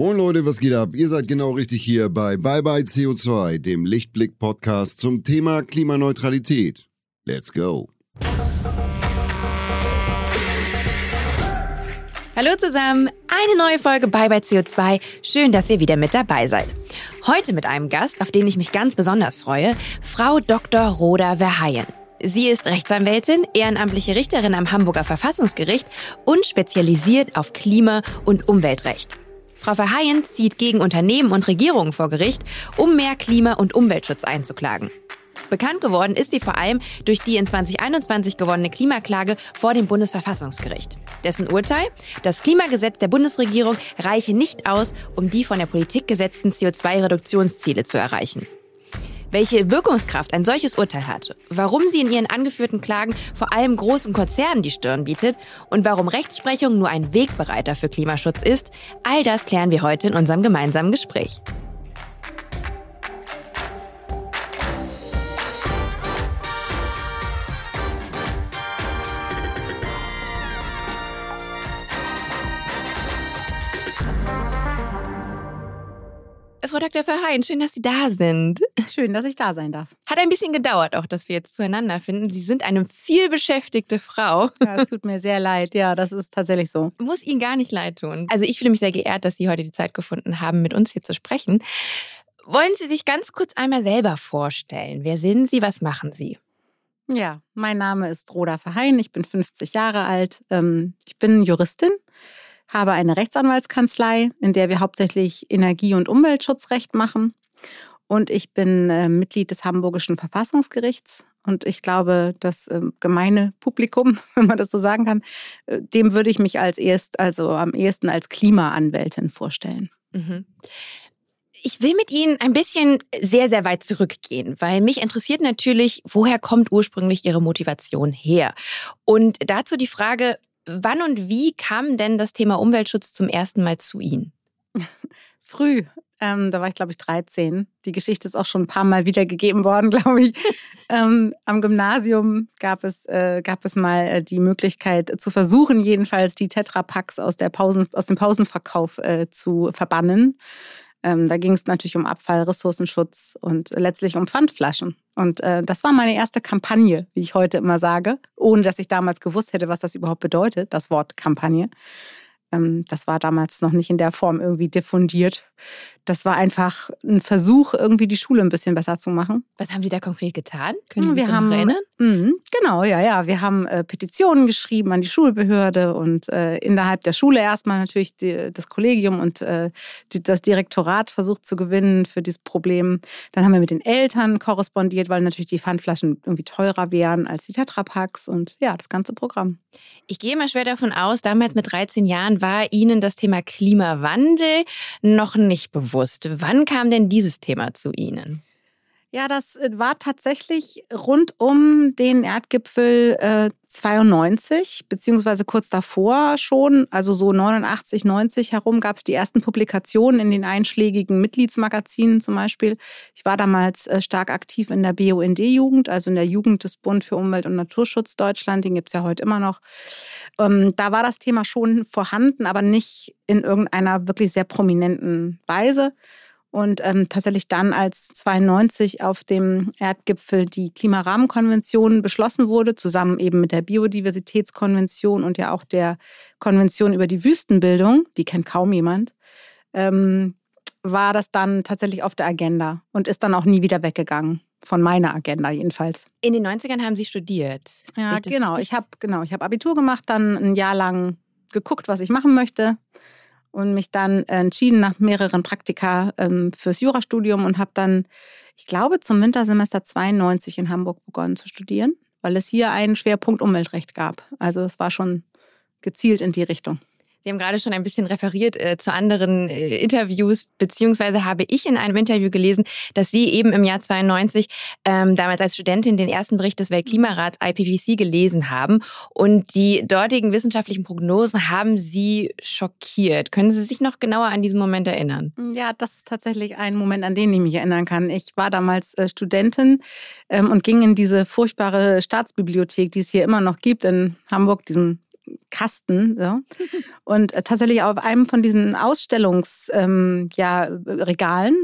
Moin Leute, was geht ab? Ihr seid genau richtig hier bei Bye Bye CO2, dem Lichtblick-Podcast zum Thema Klimaneutralität. Let's go! Hallo zusammen, eine neue Folge Bye Bye CO2. Schön, dass ihr wieder mit dabei seid. Heute mit einem Gast, auf den ich mich ganz besonders freue, Frau Dr. Roda Verheyen. Sie ist Rechtsanwältin, ehrenamtliche Richterin am Hamburger Verfassungsgericht und spezialisiert auf Klima- und Umweltrecht. Frau Verheyen zieht gegen Unternehmen und Regierungen vor Gericht, um mehr Klima- und Umweltschutz einzuklagen. Bekannt geworden ist sie vor allem durch die in 2021 gewonnene Klimaklage vor dem Bundesverfassungsgericht. Dessen Urteil, das Klimagesetz der Bundesregierung reiche nicht aus, um die von der Politik gesetzten CO2-Reduktionsziele zu erreichen welche Wirkungskraft ein solches Urteil hatte, warum sie in ihren angeführten Klagen vor allem großen Konzernen die Stirn bietet und warum Rechtsprechung nur ein Wegbereiter für Klimaschutz ist, all das klären wir heute in unserem gemeinsamen Gespräch. Frau Dr. Verheyen, schön, dass Sie da sind. Schön, dass ich da sein darf. Hat ein bisschen gedauert, auch dass wir jetzt zueinander finden. Sie sind eine vielbeschäftigte Frau. Ja, es tut mir sehr leid. Ja, das ist tatsächlich so. Muss Ihnen gar nicht leid tun. Also ich fühle mich sehr geehrt, dass Sie heute die Zeit gefunden haben, mit uns hier zu sprechen. Wollen Sie sich ganz kurz einmal selber vorstellen? Wer sind Sie? Was machen Sie? Ja, mein Name ist Roda Verheyen. Ich bin 50 Jahre alt. Ähm, ich bin Juristin habe eine Rechtsanwaltskanzlei, in der wir hauptsächlich Energie- und Umweltschutzrecht machen. Und ich bin äh, Mitglied des Hamburgischen Verfassungsgerichts. Und ich glaube, das äh, gemeine Publikum, wenn man das so sagen kann, äh, dem würde ich mich als erst, also am ehesten als Klimaanwältin vorstellen. Mhm. Ich will mit Ihnen ein bisschen sehr, sehr weit zurückgehen, weil mich interessiert natürlich, woher kommt ursprünglich Ihre Motivation her? Und dazu die Frage, Wann und wie kam denn das Thema Umweltschutz zum ersten Mal zu Ihnen? Früh. Ähm, da war ich, glaube ich, 13. Die Geschichte ist auch schon ein paar Mal wiedergegeben worden, glaube ich. ähm, am Gymnasium gab es, äh, gab es mal äh, die Möglichkeit zu versuchen, jedenfalls die Tetrapacks aus, aus dem Pausenverkauf äh, zu verbannen. Ähm, da ging es natürlich um Abfall, Ressourcenschutz und letztlich um Pfandflaschen. Und äh, das war meine erste Kampagne, wie ich heute immer sage, ohne dass ich damals gewusst hätte, was das überhaupt bedeutet, das Wort Kampagne. Ähm, das war damals noch nicht in der Form irgendwie diffundiert. Das war einfach ein Versuch, irgendwie die Schule ein bisschen besser zu machen. Was haben Sie da konkret getan? Können Sie wir sich haben, erinnern? Mh, genau, ja, ja. Wir haben äh, Petitionen geschrieben an die Schulbehörde und äh, innerhalb der Schule erstmal natürlich die, das Kollegium und äh, die, das Direktorat versucht zu gewinnen für dieses Problem. Dann haben wir mit den Eltern korrespondiert, weil natürlich die Pfandflaschen irgendwie teurer wären als die Tetrapacks und ja, das ganze Programm. Ich gehe mal schwer davon aus, damals mit 13 Jahren war Ihnen das Thema Klimawandel noch nicht bewusst bewusst. Wann kam denn dieses Thema zu Ihnen? Ja, das äh, war tatsächlich rund um den Erdgipfel äh, 92, beziehungsweise kurz davor schon, also so 89, 90 herum, gab es die ersten Publikationen in den einschlägigen Mitgliedsmagazinen zum Beispiel. Ich war damals äh, stark aktiv in der BUND-Jugend, also in der Jugend des Bund für Umwelt und Naturschutz Deutschland, den gibt es ja heute immer noch. Ähm, da war das Thema schon vorhanden, aber nicht in irgendeiner wirklich sehr prominenten Weise. Und ähm, tatsächlich dann, als 92 auf dem Erdgipfel die Klimarahmenkonvention beschlossen wurde, zusammen eben mit der Biodiversitätskonvention und ja auch der Konvention über die Wüstenbildung, die kennt kaum jemand, ähm, war das dann tatsächlich auf der Agenda und ist dann auch nie wieder weggegangen. Von meiner Agenda jedenfalls. In den 90ern haben Sie studiert. Ja, genau. Ich habe genau, hab Abitur gemacht, dann ein Jahr lang geguckt, was ich machen möchte und mich dann entschieden nach mehreren Praktika ähm, fürs Jurastudium und habe dann, ich glaube, zum Wintersemester 92 in Hamburg begonnen zu studieren, weil es hier einen Schwerpunkt Umweltrecht gab. Also es war schon gezielt in die Richtung. Sie haben gerade schon ein bisschen referiert äh, zu anderen äh, Interviews, beziehungsweise habe ich in einem Interview gelesen, dass Sie eben im Jahr 92 ähm, damals als Studentin den ersten Bericht des Weltklimarats IPCC gelesen haben und die dortigen wissenschaftlichen Prognosen haben Sie schockiert. Können Sie sich noch genauer an diesen Moment erinnern? Ja, das ist tatsächlich ein Moment, an den ich mich erinnern kann. Ich war damals äh, Studentin ähm, und ging in diese furchtbare Staatsbibliothek, die es hier immer noch gibt in Hamburg, diesen Kasten. So. Und äh, tatsächlich auf einem von diesen Ausstellungsregalen ähm, ja,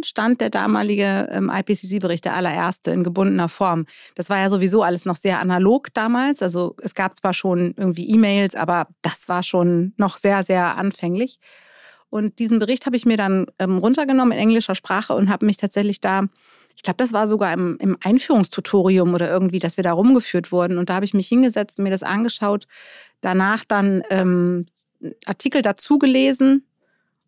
stand der damalige ähm, IPCC-Bericht, der allererste, in gebundener Form. Das war ja sowieso alles noch sehr analog damals. Also es gab zwar schon irgendwie E-Mails, aber das war schon noch sehr, sehr anfänglich. Und diesen Bericht habe ich mir dann ähm, runtergenommen in englischer Sprache und habe mich tatsächlich da ich glaube, das war sogar im, im, Einführungstutorium oder irgendwie, dass wir da rumgeführt wurden. Und da habe ich mich hingesetzt und mir das angeschaut. Danach dann ähm, Artikel dazu gelesen.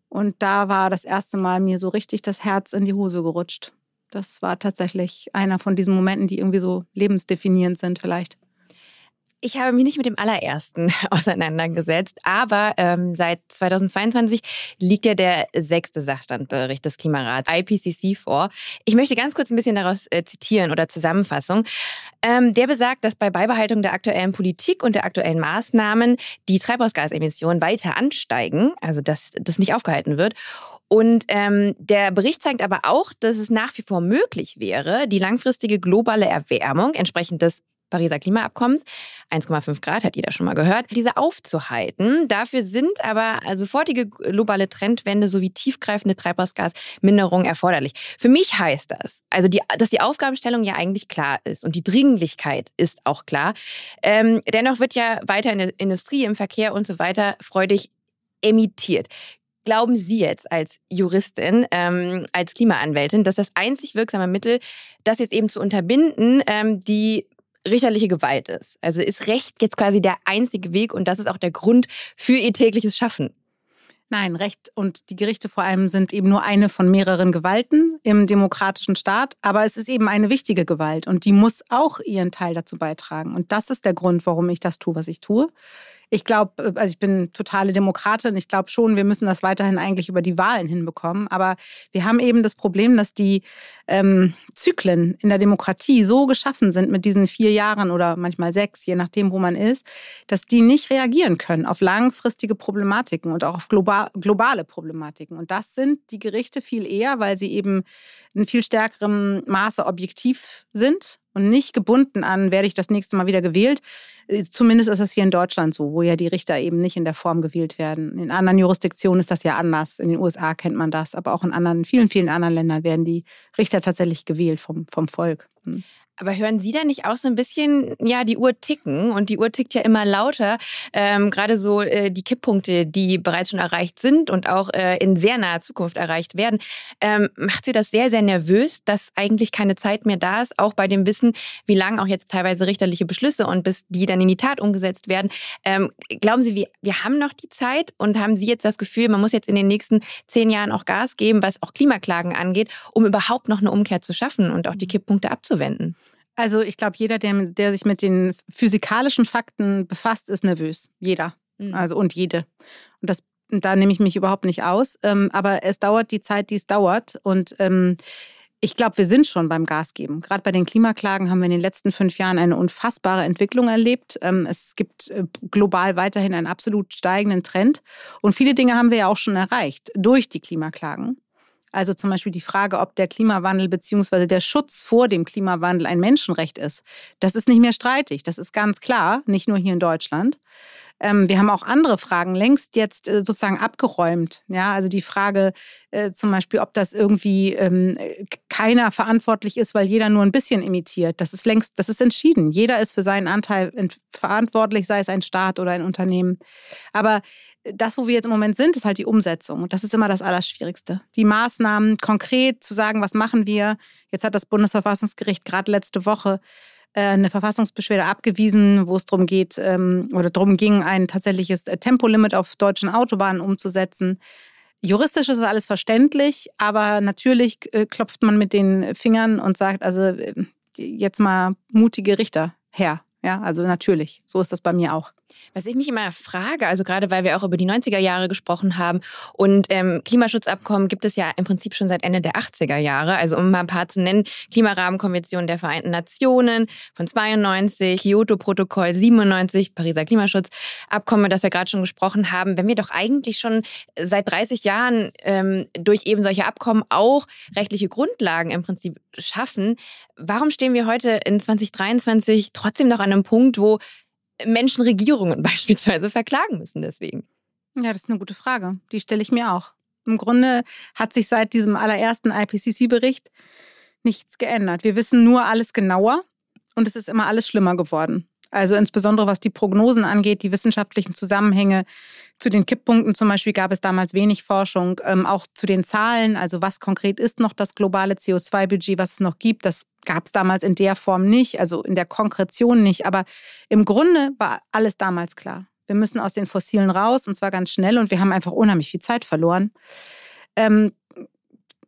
Und da war das erste Mal mir so richtig das Herz in die Hose gerutscht. Das war tatsächlich einer von diesen Momenten, die irgendwie so lebensdefinierend sind vielleicht. Ich habe mich nicht mit dem allerersten auseinandergesetzt, aber ähm, seit 2022 liegt ja der sechste Sachstandbericht des Klimarats IPCC vor. Ich möchte ganz kurz ein bisschen daraus äh, zitieren oder Zusammenfassung. Ähm, der besagt, dass bei Beibehaltung der aktuellen Politik und der aktuellen Maßnahmen die Treibhausgasemissionen weiter ansteigen, also dass das nicht aufgehalten wird. Und ähm, der Bericht zeigt aber auch, dass es nach wie vor möglich wäre, die langfristige globale Erwärmung entsprechend des Pariser Klimaabkommens, 1,5 Grad, hat jeder schon mal gehört, diese aufzuhalten. Dafür sind aber sofortige globale Trendwende sowie tiefgreifende Treibhausgasminderung erforderlich. Für mich heißt das, also die, dass die Aufgabenstellung ja eigentlich klar ist und die Dringlichkeit ist auch klar. Ähm, dennoch wird ja weiter in der Industrie, im Verkehr und so weiter freudig emittiert. Glauben Sie jetzt als Juristin, ähm, als Klimaanwältin, dass das einzig wirksame Mittel, das jetzt eben zu unterbinden, ähm, die richterliche Gewalt ist. Also ist Recht jetzt quasi der einzige Weg und das ist auch der Grund für ihr tägliches Schaffen. Nein, Recht und die Gerichte vor allem sind eben nur eine von mehreren Gewalten im demokratischen Staat, aber es ist eben eine wichtige Gewalt und die muss auch ihren Teil dazu beitragen. Und das ist der Grund, warum ich das tue, was ich tue. Ich glaube, äh, also ich bin totale Demokratin. Ich glaube schon, wir müssen das weiterhin eigentlich über die Wahlen hinbekommen. Aber wir haben eben das Problem, dass die ähm, Zyklen in der Demokratie so geschaffen sind mit diesen vier Jahren oder manchmal sechs, je nachdem, wo man ist, dass die nicht reagieren können auf langfristige Problematiken und auch auf global, globale Problematiken. Und das sind die Gerichte viel eher, weil sie eben in viel stärkerem Maße objektiv sind und nicht gebunden an, werde ich das nächste Mal wieder gewählt. Zumindest ist das hier in Deutschland so, wo ja die Richter eben nicht in der Form gewählt werden. In anderen Jurisdiktionen ist das ja anders. In den USA kennt man das, aber auch in anderen, vielen, vielen anderen Ländern werden die Richter tatsächlich gewählt vom, vom Volk. Aber hören Sie da nicht auch so ein bisschen, ja, die Uhr ticken und die Uhr tickt ja immer lauter. Ähm, Gerade so äh, die Kipppunkte, die bereits schon erreicht sind und auch äh, in sehr naher Zukunft erreicht werden. Ähm, macht Sie das sehr, sehr nervös, dass eigentlich keine Zeit mehr da ist, auch bei dem Wissen, wie lang auch jetzt teilweise richterliche Beschlüsse und bis die dann in die Tat umgesetzt werden. Ähm, glauben Sie, wir, wir haben noch die Zeit und haben Sie jetzt das Gefühl, man muss jetzt in den nächsten zehn Jahren auch Gas geben, was auch Klimaklagen angeht, um überhaupt noch eine Umkehr zu schaffen und auch die Kipppunkte abzuwenden? Also ich glaube, jeder, der, der sich mit den physikalischen Fakten befasst, ist nervös. Jeder. Mhm. Also und jede. Und das, da nehme ich mich überhaupt nicht aus. Ähm, aber es dauert die Zeit, die es dauert. Und ähm, ich glaube, wir sind schon beim Gas geben. Gerade bei den Klimaklagen haben wir in den letzten fünf Jahren eine unfassbare Entwicklung erlebt. Ähm, es gibt äh, global weiterhin einen absolut steigenden Trend. Und viele Dinge haben wir ja auch schon erreicht durch die Klimaklagen. Also zum Beispiel die Frage, ob der Klimawandel bzw. der Schutz vor dem Klimawandel ein Menschenrecht ist. Das ist nicht mehr streitig. Das ist ganz klar, nicht nur hier in Deutschland. Ähm, wir haben auch andere Fragen längst jetzt äh, sozusagen abgeräumt. Ja, also die Frage äh, zum Beispiel, ob das irgendwie ähm, keiner verantwortlich ist, weil jeder nur ein bisschen imitiert. Das ist längst, das ist entschieden. Jeder ist für seinen Anteil verantwortlich, sei es ein Staat oder ein Unternehmen. Aber das, wo wir jetzt im Moment sind, ist halt die Umsetzung. Und das ist immer das Allerschwierigste. Die Maßnahmen konkret zu sagen, was machen wir. Jetzt hat das Bundesverfassungsgericht gerade letzte Woche äh, eine Verfassungsbeschwerde abgewiesen, wo es darum geht ähm, oder darum ging, ein tatsächliches äh, Tempolimit auf deutschen Autobahnen umzusetzen. Juristisch ist das alles verständlich, aber natürlich äh, klopft man mit den Fingern und sagt, also jetzt mal mutige Richter her. Ja, also natürlich, so ist das bei mir auch. Was ich mich immer frage, also gerade weil wir auch über die 90er Jahre gesprochen haben und ähm, Klimaschutzabkommen gibt es ja im Prinzip schon seit Ende der 80er Jahre. Also um mal ein paar zu nennen, Klimarahmenkonvention der Vereinten Nationen von 92, Kyoto-Protokoll 97, Pariser Klimaschutzabkommen, das wir gerade schon gesprochen haben. Wenn wir doch eigentlich schon seit 30 Jahren ähm, durch eben solche Abkommen auch rechtliche Grundlagen im Prinzip schaffen, warum stehen wir heute in 2023 trotzdem noch an einem Punkt, wo Menschen Regierungen beispielsweise verklagen müssen deswegen? Ja, das ist eine gute Frage. Die stelle ich mir auch. Im Grunde hat sich seit diesem allerersten IPCC-Bericht nichts geändert. Wir wissen nur alles genauer und es ist immer alles schlimmer geworden. Also insbesondere was die Prognosen angeht, die wissenschaftlichen Zusammenhänge. Zu den Kipppunkten zum Beispiel gab es damals wenig Forschung. Ähm, auch zu den Zahlen, also was konkret ist noch das globale CO2-Budget, was es noch gibt, das gab es damals in der Form nicht, also in der Konkretion nicht. Aber im Grunde war alles damals klar. Wir müssen aus den Fossilen raus und zwar ganz schnell und wir haben einfach unheimlich viel Zeit verloren. Ähm,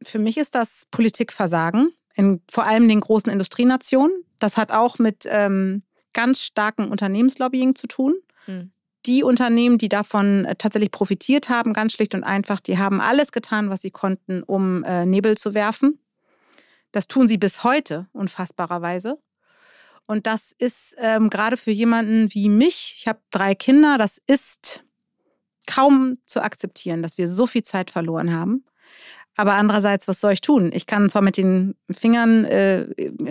für mich ist das Politikversagen in vor allem den großen Industrienationen. Das hat auch mit ähm, ganz starkem Unternehmenslobbying zu tun. Mhm. Die Unternehmen, die davon äh, tatsächlich profitiert haben, ganz schlicht und einfach, die haben alles getan, was sie konnten, um äh, Nebel zu werfen. Das tun sie bis heute, unfassbarerweise. Und das ist ähm, gerade für jemanden wie mich, ich habe drei Kinder, das ist kaum zu akzeptieren, dass wir so viel Zeit verloren haben. Aber andererseits, was soll ich tun? Ich kann zwar mit den Fingern äh,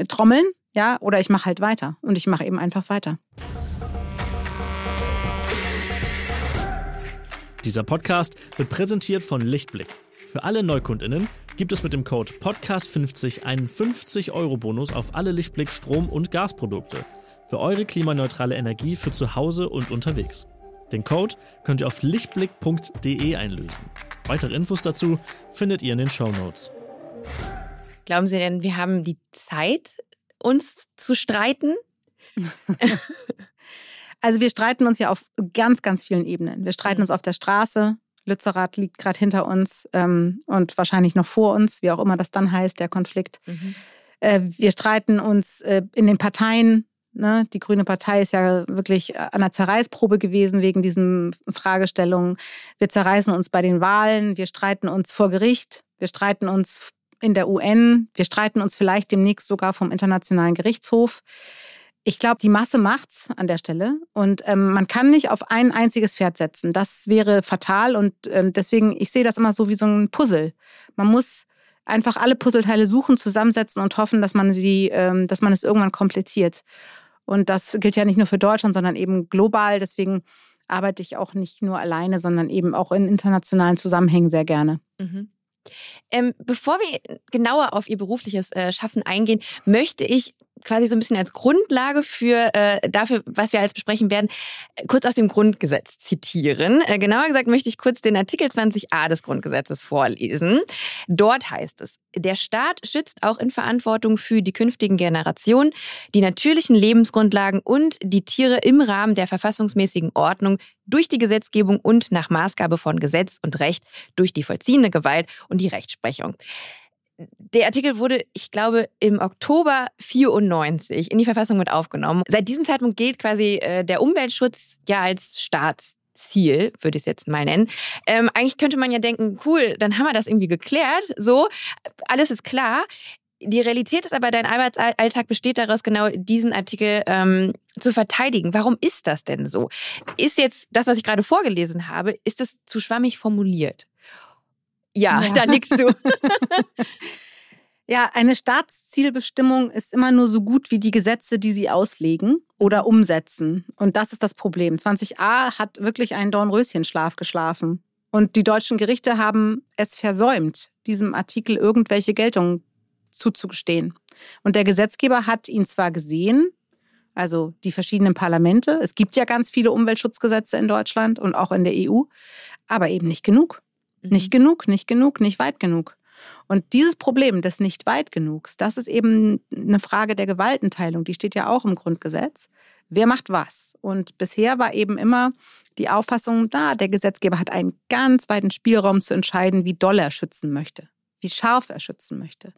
trommeln, ja, oder ich mache halt weiter. Und ich mache eben einfach weiter. Dieser Podcast wird präsentiert von Lichtblick. Für alle NeukundInnen gibt es mit dem Code Podcast50 einen 50-Euro-Bonus auf alle Lichtblick Strom- und Gasprodukte. Für eure klimaneutrale Energie für zu Hause und unterwegs. Den Code könnt ihr auf lichtblick.de einlösen. Weitere Infos dazu findet ihr in den Show Notes. Glauben Sie denn, wir haben die Zeit, uns zu streiten? also wir streiten uns ja auf ganz, ganz vielen Ebenen. Wir streiten mhm. uns auf der Straße. Lützerath liegt gerade hinter uns ähm, und wahrscheinlich noch vor uns, wie auch immer das dann heißt, der Konflikt. Mhm. Äh, wir streiten uns äh, in den Parteien. Ne? Die Grüne Partei ist ja wirklich an der Zerreißprobe gewesen wegen diesen Fragestellungen. Wir zerreißen uns bei den Wahlen, wir streiten uns vor Gericht, wir streiten uns in der UN. Wir streiten uns vielleicht demnächst sogar vom Internationalen Gerichtshof. Ich glaube, die Masse macht's an der Stelle und ähm, man kann nicht auf ein einziges Pferd setzen. Das wäre fatal und ähm, deswegen, ich sehe das immer so wie so ein Puzzle. Man muss einfach alle Puzzleteile suchen, zusammensetzen und hoffen, dass man sie, ähm, dass man es irgendwann komplettiert. Und das gilt ja nicht nur für Deutschland, sondern eben global. Deswegen arbeite ich auch nicht nur alleine, sondern eben auch in internationalen Zusammenhängen sehr gerne. Mhm. Ähm, bevor wir genauer auf Ihr berufliches äh, Schaffen eingehen, möchte ich quasi so ein bisschen als Grundlage für äh, dafür, was wir als besprechen werden, kurz aus dem Grundgesetz zitieren. Äh, genauer gesagt möchte ich kurz den Artikel 20a des Grundgesetzes vorlesen. Dort heißt es, der Staat schützt auch in Verantwortung für die künftigen Generationen die natürlichen Lebensgrundlagen und die Tiere im Rahmen der verfassungsmäßigen Ordnung durch die Gesetzgebung und nach Maßgabe von Gesetz und Recht durch die vollziehende Gewalt und die Rechtsprechung der Artikel wurde, ich glaube, im Oktober 94 in die Verfassung mit aufgenommen. Seit diesem Zeitpunkt gilt quasi äh, der Umweltschutz ja als Staatsziel, würde ich es jetzt mal nennen. Ähm, eigentlich könnte man ja denken, cool, dann haben wir das irgendwie geklärt. So, alles ist klar. Die Realität ist aber, dein Arbeitsalltag besteht daraus, genau diesen Artikel ähm, zu verteidigen. Warum ist das denn so? Ist jetzt das, was ich gerade vorgelesen habe, ist das zu schwammig formuliert? Ja, ja. da nickst du. ja, eine Staatszielbestimmung ist immer nur so gut wie die Gesetze, die sie auslegen oder umsetzen. Und das ist das Problem. 20a hat wirklich einen Dornröschenschlaf geschlafen. Und die deutschen Gerichte haben es versäumt, diesem Artikel irgendwelche Geltung zuzugestehen. Und der Gesetzgeber hat ihn zwar gesehen, also die verschiedenen Parlamente, es gibt ja ganz viele Umweltschutzgesetze in Deutschland und auch in der EU, aber eben nicht genug. Mhm. Nicht genug, nicht genug, nicht weit genug. Und dieses Problem des nicht weit genugs, das ist eben eine Frage der Gewaltenteilung, die steht ja auch im Grundgesetz. Wer macht was? Und bisher war eben immer die Auffassung da, der Gesetzgeber hat einen ganz weiten Spielraum zu entscheiden, wie doll er schützen möchte, wie scharf er schützen möchte.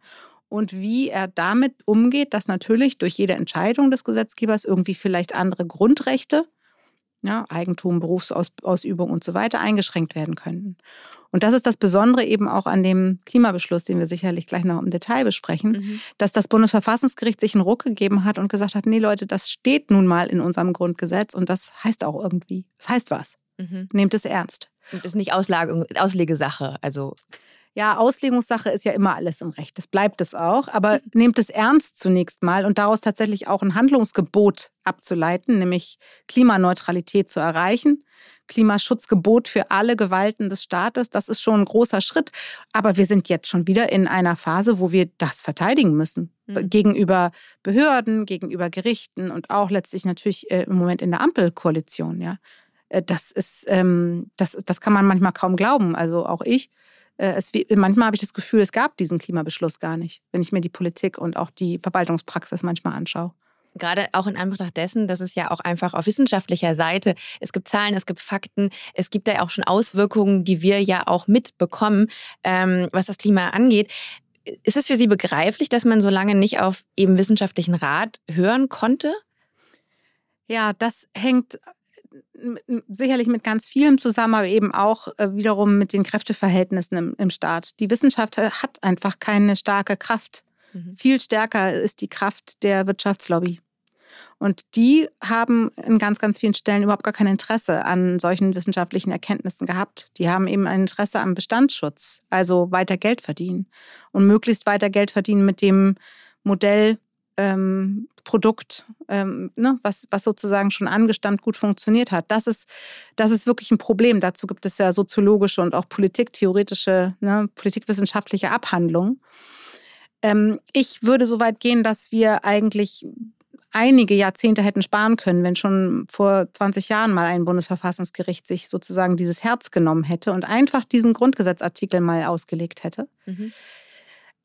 Und wie er damit umgeht, dass natürlich durch jede Entscheidung des Gesetzgebers irgendwie vielleicht andere Grundrechte, ja, Eigentum, Berufsausübung und so weiter eingeschränkt werden können. Und das ist das Besondere eben auch an dem Klimabeschluss, den wir sicherlich gleich noch im Detail besprechen, mhm. dass das Bundesverfassungsgericht sich einen Ruck gegeben hat und gesagt hat, nee Leute, das steht nun mal in unserem Grundgesetz und das heißt auch irgendwie, das heißt was. Mhm. Nehmt es ernst. Und ist nicht Auslage, Auslegesache, also Ja, Auslegungssache ist ja immer alles im Recht. Das bleibt es auch. Aber nehmt es ernst zunächst mal und daraus tatsächlich auch ein Handlungsgebot abzuleiten, nämlich Klimaneutralität zu erreichen. Klimaschutzgebot für alle Gewalten des Staates, das ist schon ein großer Schritt. Aber wir sind jetzt schon wieder in einer Phase, wo wir das verteidigen müssen. Mhm. Gegenüber Behörden, gegenüber Gerichten und auch letztlich natürlich äh, im Moment in der Ampelkoalition. Ja. Äh, das ist, ähm, das, das kann man manchmal kaum glauben. Also auch ich äh, es, manchmal habe ich das Gefühl, es gab diesen Klimabeschluss gar nicht, wenn ich mir die Politik und auch die Verwaltungspraxis manchmal anschaue. Gerade auch in Anbetracht dessen, dass es ja auch einfach auf wissenschaftlicher Seite, es gibt Zahlen, es gibt Fakten, es gibt da ja auch schon Auswirkungen, die wir ja auch mitbekommen, ähm, was das Klima angeht. Ist es für Sie begreiflich, dass man so lange nicht auf eben wissenschaftlichen Rat hören konnte? Ja, das hängt sicherlich mit ganz vielem zusammen, aber eben auch äh, wiederum mit den Kräfteverhältnissen im, im Staat. Die Wissenschaft hat einfach keine starke Kraft. Mhm. Viel stärker ist die Kraft der Wirtschaftslobby. Und die haben in ganz, ganz vielen Stellen überhaupt gar kein Interesse an solchen wissenschaftlichen Erkenntnissen gehabt. Die haben eben ein Interesse am Bestandsschutz, also weiter Geld verdienen und möglichst weiter Geld verdienen mit dem Modell, ähm, Produkt, ähm, ne, was, was sozusagen schon angestammt gut funktioniert hat. Das ist, das ist wirklich ein Problem. Dazu gibt es ja soziologische und auch politiktheoretische, ne, politikwissenschaftliche Abhandlungen. Ähm, ich würde so weit gehen, dass wir eigentlich einige Jahrzehnte hätten sparen können, wenn schon vor 20 Jahren mal ein Bundesverfassungsgericht sich sozusagen dieses Herz genommen hätte und einfach diesen Grundgesetzartikel mal ausgelegt hätte. Mhm.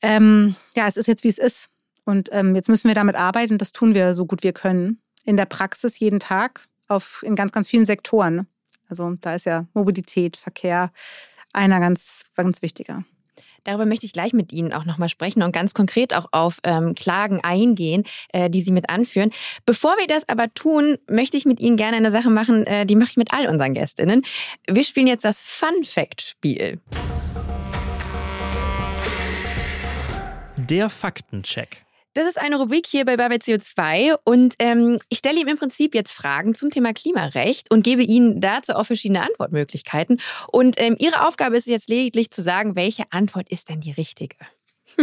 Ähm, ja, es ist jetzt, wie es ist. Und ähm, jetzt müssen wir damit arbeiten. Das tun wir so gut wir können. In der Praxis jeden Tag auf, in ganz, ganz vielen Sektoren. Also da ist ja Mobilität, Verkehr einer ganz, ganz wichtiger. Darüber möchte ich gleich mit Ihnen auch nochmal sprechen und ganz konkret auch auf ähm, Klagen eingehen, äh, die Sie mit anführen. Bevor wir das aber tun, möchte ich mit Ihnen gerne eine Sache machen, äh, die mache ich mit all unseren Gästinnen. Wir spielen jetzt das Fun Fact Spiel. Der Faktencheck. Das ist eine Rubrik hier bei Babel CO2 und ähm, ich stelle ihm im Prinzip jetzt Fragen zum Thema Klimarecht und gebe Ihnen dazu auch verschiedene Antwortmöglichkeiten. Und ähm, Ihre Aufgabe ist jetzt lediglich zu sagen, welche Antwort ist denn die richtige?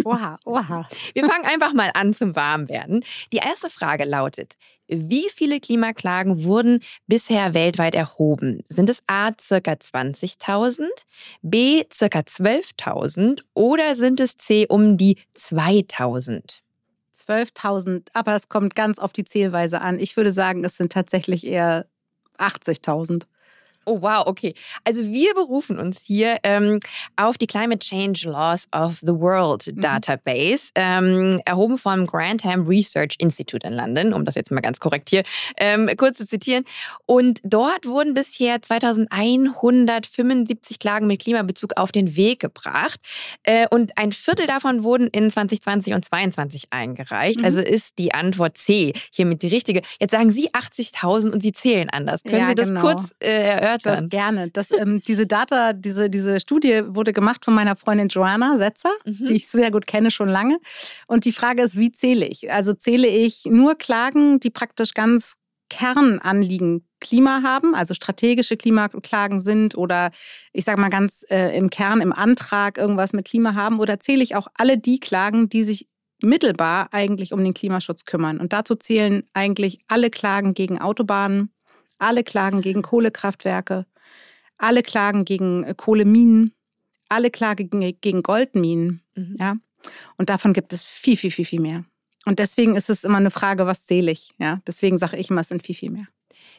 Oha, oha. Wir fangen einfach mal an zum Warmwerden. Die erste Frage lautet, wie viele Klimaklagen wurden bisher weltweit erhoben? Sind es A circa 20.000, B circa 12.000 oder sind es C um die 2.000? 12.000, aber es kommt ganz auf die Zählweise an. Ich würde sagen, es sind tatsächlich eher 80.000. Oh wow, okay. Also wir berufen uns hier ähm, auf die Climate Change Laws of the World mhm. Database, ähm, erhoben vom Grantham Research Institute in London, um das jetzt mal ganz korrekt hier ähm, kurz zu zitieren. Und dort wurden bisher 2175 Klagen mit Klimabezug auf den Weg gebracht. Äh, und ein Viertel davon wurden in 2020 und 2022 eingereicht. Mhm. Also ist die Antwort C hiermit die richtige. Jetzt sagen Sie 80.000 und Sie zählen anders. Können ja, Sie das genau. kurz äh, erörtern? Erörtern. Das gerne. Das, ähm, diese Data, diese, diese Studie wurde gemacht von meiner Freundin Joanna Setzer, mhm. die ich sehr gut kenne, schon lange. Und die Frage ist, wie zähle ich? Also zähle ich nur Klagen, die praktisch ganz Kernanliegen Klima haben, also strategische Klimaklagen sind oder ich sage mal ganz äh, im Kern im Antrag irgendwas mit Klima haben oder zähle ich auch alle die Klagen, die sich mittelbar eigentlich um den Klimaschutz kümmern. Und dazu zählen eigentlich alle Klagen gegen Autobahnen, alle klagen gegen Kohlekraftwerke, alle klagen gegen äh, Kohleminen, alle klagen gegen Goldminen. Mhm. Ja? Und davon gibt es viel, viel, viel, viel mehr. Und deswegen ist es immer eine Frage, was zähle ich? Ja? Deswegen sage ich immer, es sind viel, viel mehr.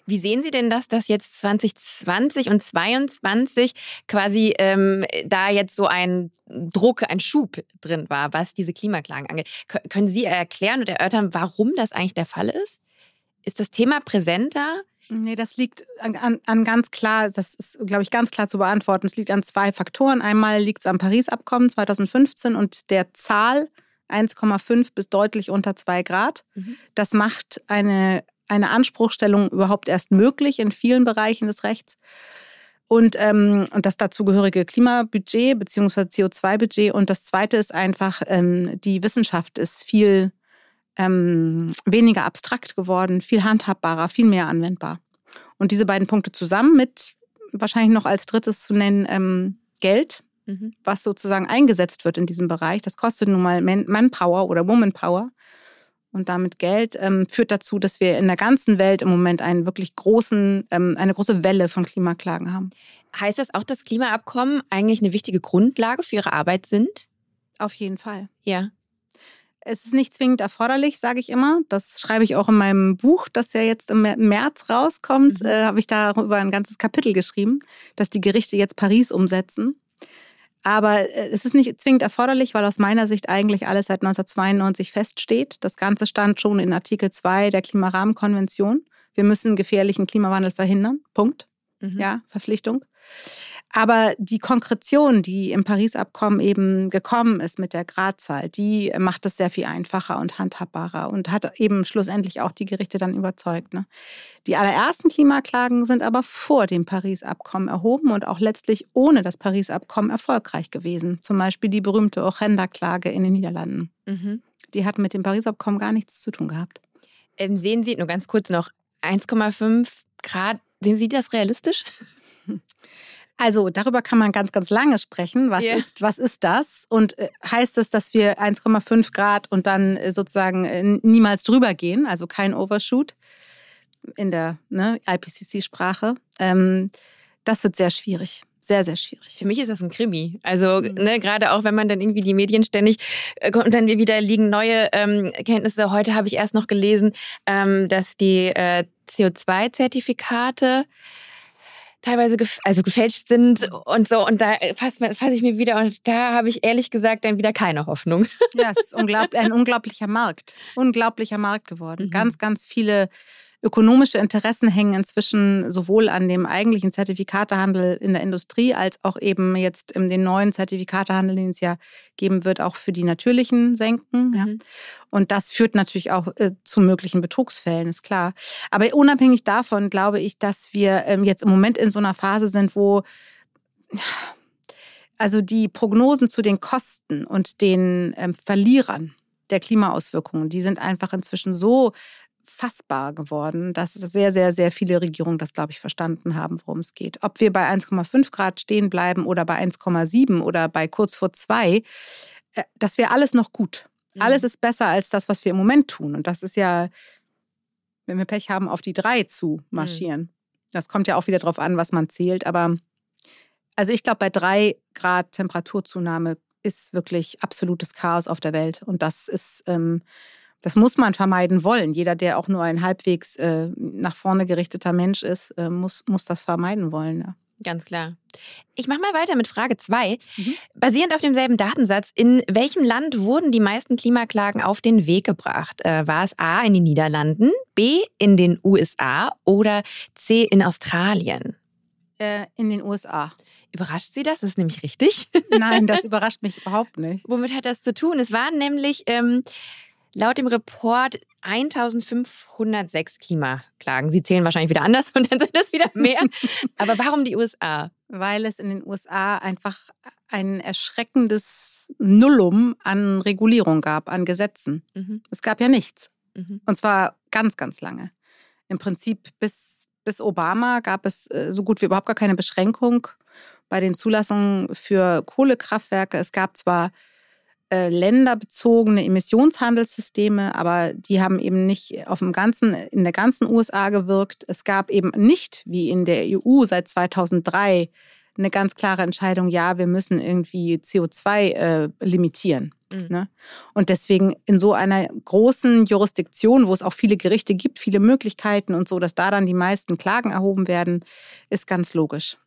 Wie sehen Sie denn das, dass jetzt 2020 und 2022 quasi ähm, da jetzt so ein Druck, ein Schub drin war, was diese Klimaklagen angeht? K können Sie erklären und erörtern, warum das eigentlich der Fall ist? Ist das Thema präsenter? Nee, das liegt an, an, an ganz klar, das ist, glaube ich, ganz klar zu beantworten. Es liegt an zwei Faktoren. Einmal liegt es am Paris-Abkommen 2015 und der Zahl 1,5 bis deutlich unter 2 Grad. Mhm. Das macht eine, eine Anspruchstellung überhaupt erst möglich in vielen Bereichen des Rechts. Und, ähm, und das dazugehörige Klimabudget bzw. CO2-Budget. Und das Zweite ist einfach, ähm, die Wissenschaft ist viel ähm, weniger abstrakt geworden, viel handhabbarer, viel mehr anwendbar. Und diese beiden Punkte zusammen mit wahrscheinlich noch als drittes zu nennen ähm, Geld, mhm. was sozusagen eingesetzt wird in diesem Bereich. Das kostet nun mal Manpower oder Womanpower und damit Geld, ähm, führt dazu, dass wir in der ganzen Welt im Moment einen wirklich großen, ähm, eine große Welle von Klimaklagen haben. Heißt das auch, dass Klimaabkommen eigentlich eine wichtige Grundlage für Ihre Arbeit sind? Auf jeden Fall. Ja. Es ist nicht zwingend erforderlich, sage ich immer. Das schreibe ich auch in meinem Buch, das ja jetzt im März rauskommt. Mhm. Äh, Habe ich darüber ein ganzes Kapitel geschrieben, dass die Gerichte jetzt Paris umsetzen. Aber äh, es ist nicht zwingend erforderlich, weil aus meiner Sicht eigentlich alles seit 1992 feststeht. Das Ganze stand schon in Artikel 2 der Klimarahmenkonvention. Wir müssen gefährlichen Klimawandel verhindern. Punkt. Mhm. Ja, Verpflichtung. Aber die Konkretion, die im Paris-Abkommen eben gekommen ist mit der Gradzahl, die macht es sehr viel einfacher und handhabbarer und hat eben schlussendlich auch die Gerichte dann überzeugt. Ne? Die allerersten Klimaklagen sind aber vor dem Paris-Abkommen erhoben und auch letztlich ohne das Paris-Abkommen erfolgreich gewesen. Zum Beispiel die berühmte Ochenda-Klage in den Niederlanden. Mhm. Die hat mit dem Paris-Abkommen gar nichts zu tun gehabt. Ähm, sehen Sie, nur ganz kurz noch, 1,5 Grad, sehen Sie das realistisch? Also darüber kann man ganz, ganz lange sprechen. Was, yeah. ist, was ist das? Und äh, heißt es, dass wir 1,5 Grad und dann äh, sozusagen äh, niemals drüber gehen, also kein Overshoot in der ne, IPCC-Sprache? Ähm, das wird sehr schwierig. Sehr, sehr schwierig. Für mich ist das ein Krimi. Also, mhm. ne, gerade auch wenn man dann irgendwie die Medien ständig und dann wieder liegen neue ähm, Kenntnisse. Heute habe ich erst noch gelesen, ähm, dass die äh, CO2-Zertifikate teilweise gef also gefälscht sind und so. Und da fasse fass ich mir wieder und da habe ich ehrlich gesagt dann wieder keine Hoffnung. Ja, es ist unglaublich, ein unglaublicher Markt. Unglaublicher Markt geworden. Mhm. Ganz, ganz viele ökonomische Interessen hängen inzwischen sowohl an dem eigentlichen Zertifikatehandel in der Industrie als auch eben jetzt in den neuen Zertifikatehandel, den es ja geben wird, auch für die natürlichen Senken. Mhm. Ja. Und das führt natürlich auch äh, zu möglichen Betrugsfällen, ist klar. Aber unabhängig davon glaube ich, dass wir ähm, jetzt im Moment in so einer Phase sind, wo also die Prognosen zu den Kosten und den ähm, Verlierern der Klimaauswirkungen, die sind einfach inzwischen so fassbar geworden, dass sehr, sehr, sehr viele Regierungen das, glaube ich, verstanden haben, worum es geht. Ob wir bei 1,5 Grad stehen bleiben oder bei 1,7 oder bei kurz vor 2, äh, das wäre alles noch gut. Mhm. Alles ist besser als das, was wir im Moment tun. Und das ist ja, wenn wir Pech haben, auf die 3 zu marschieren. Mhm. Das kommt ja auch wieder darauf an, was man zählt. Aber also ich glaube, bei 3 Grad Temperaturzunahme ist wirklich absolutes Chaos auf der Welt. Und das ist ähm, das muss man vermeiden wollen. Jeder, der auch nur ein halbwegs äh, nach vorne gerichteter Mensch ist, äh, muss, muss das vermeiden wollen. Ja. Ganz klar. Ich mache mal weiter mit Frage 2. Mhm. Basierend auf demselben Datensatz, in welchem Land wurden die meisten Klimaklagen auf den Weg gebracht? Äh, war es A in den Niederlanden, B in den USA oder C in Australien? Äh, in den USA. Überrascht Sie das? Das ist nämlich richtig. Nein, das überrascht mich überhaupt nicht. Womit hat das zu tun? Es waren nämlich ähm, Laut dem Report 1506 Klimaklagen. Sie zählen wahrscheinlich wieder anders und dann sind das wieder mehr. Aber warum die USA? Weil es in den USA einfach ein erschreckendes Nullum an Regulierung gab, an Gesetzen. Mhm. Es gab ja nichts. Mhm. Und zwar ganz, ganz lange. Im Prinzip bis, bis Obama gab es äh, so gut wie überhaupt gar keine Beschränkung bei den Zulassungen für Kohlekraftwerke. Es gab zwar äh, länderbezogene Emissionshandelssysteme, aber die haben eben nicht auf dem ganzen, in der ganzen USA gewirkt. Es gab eben nicht, wie in der EU seit 2003, eine ganz klare Entscheidung, ja, wir müssen irgendwie CO2 äh, limitieren. Mhm. Ne? Und deswegen in so einer großen Jurisdiktion, wo es auch viele Gerichte gibt, viele Möglichkeiten und so, dass da dann die meisten Klagen erhoben werden, ist ganz logisch.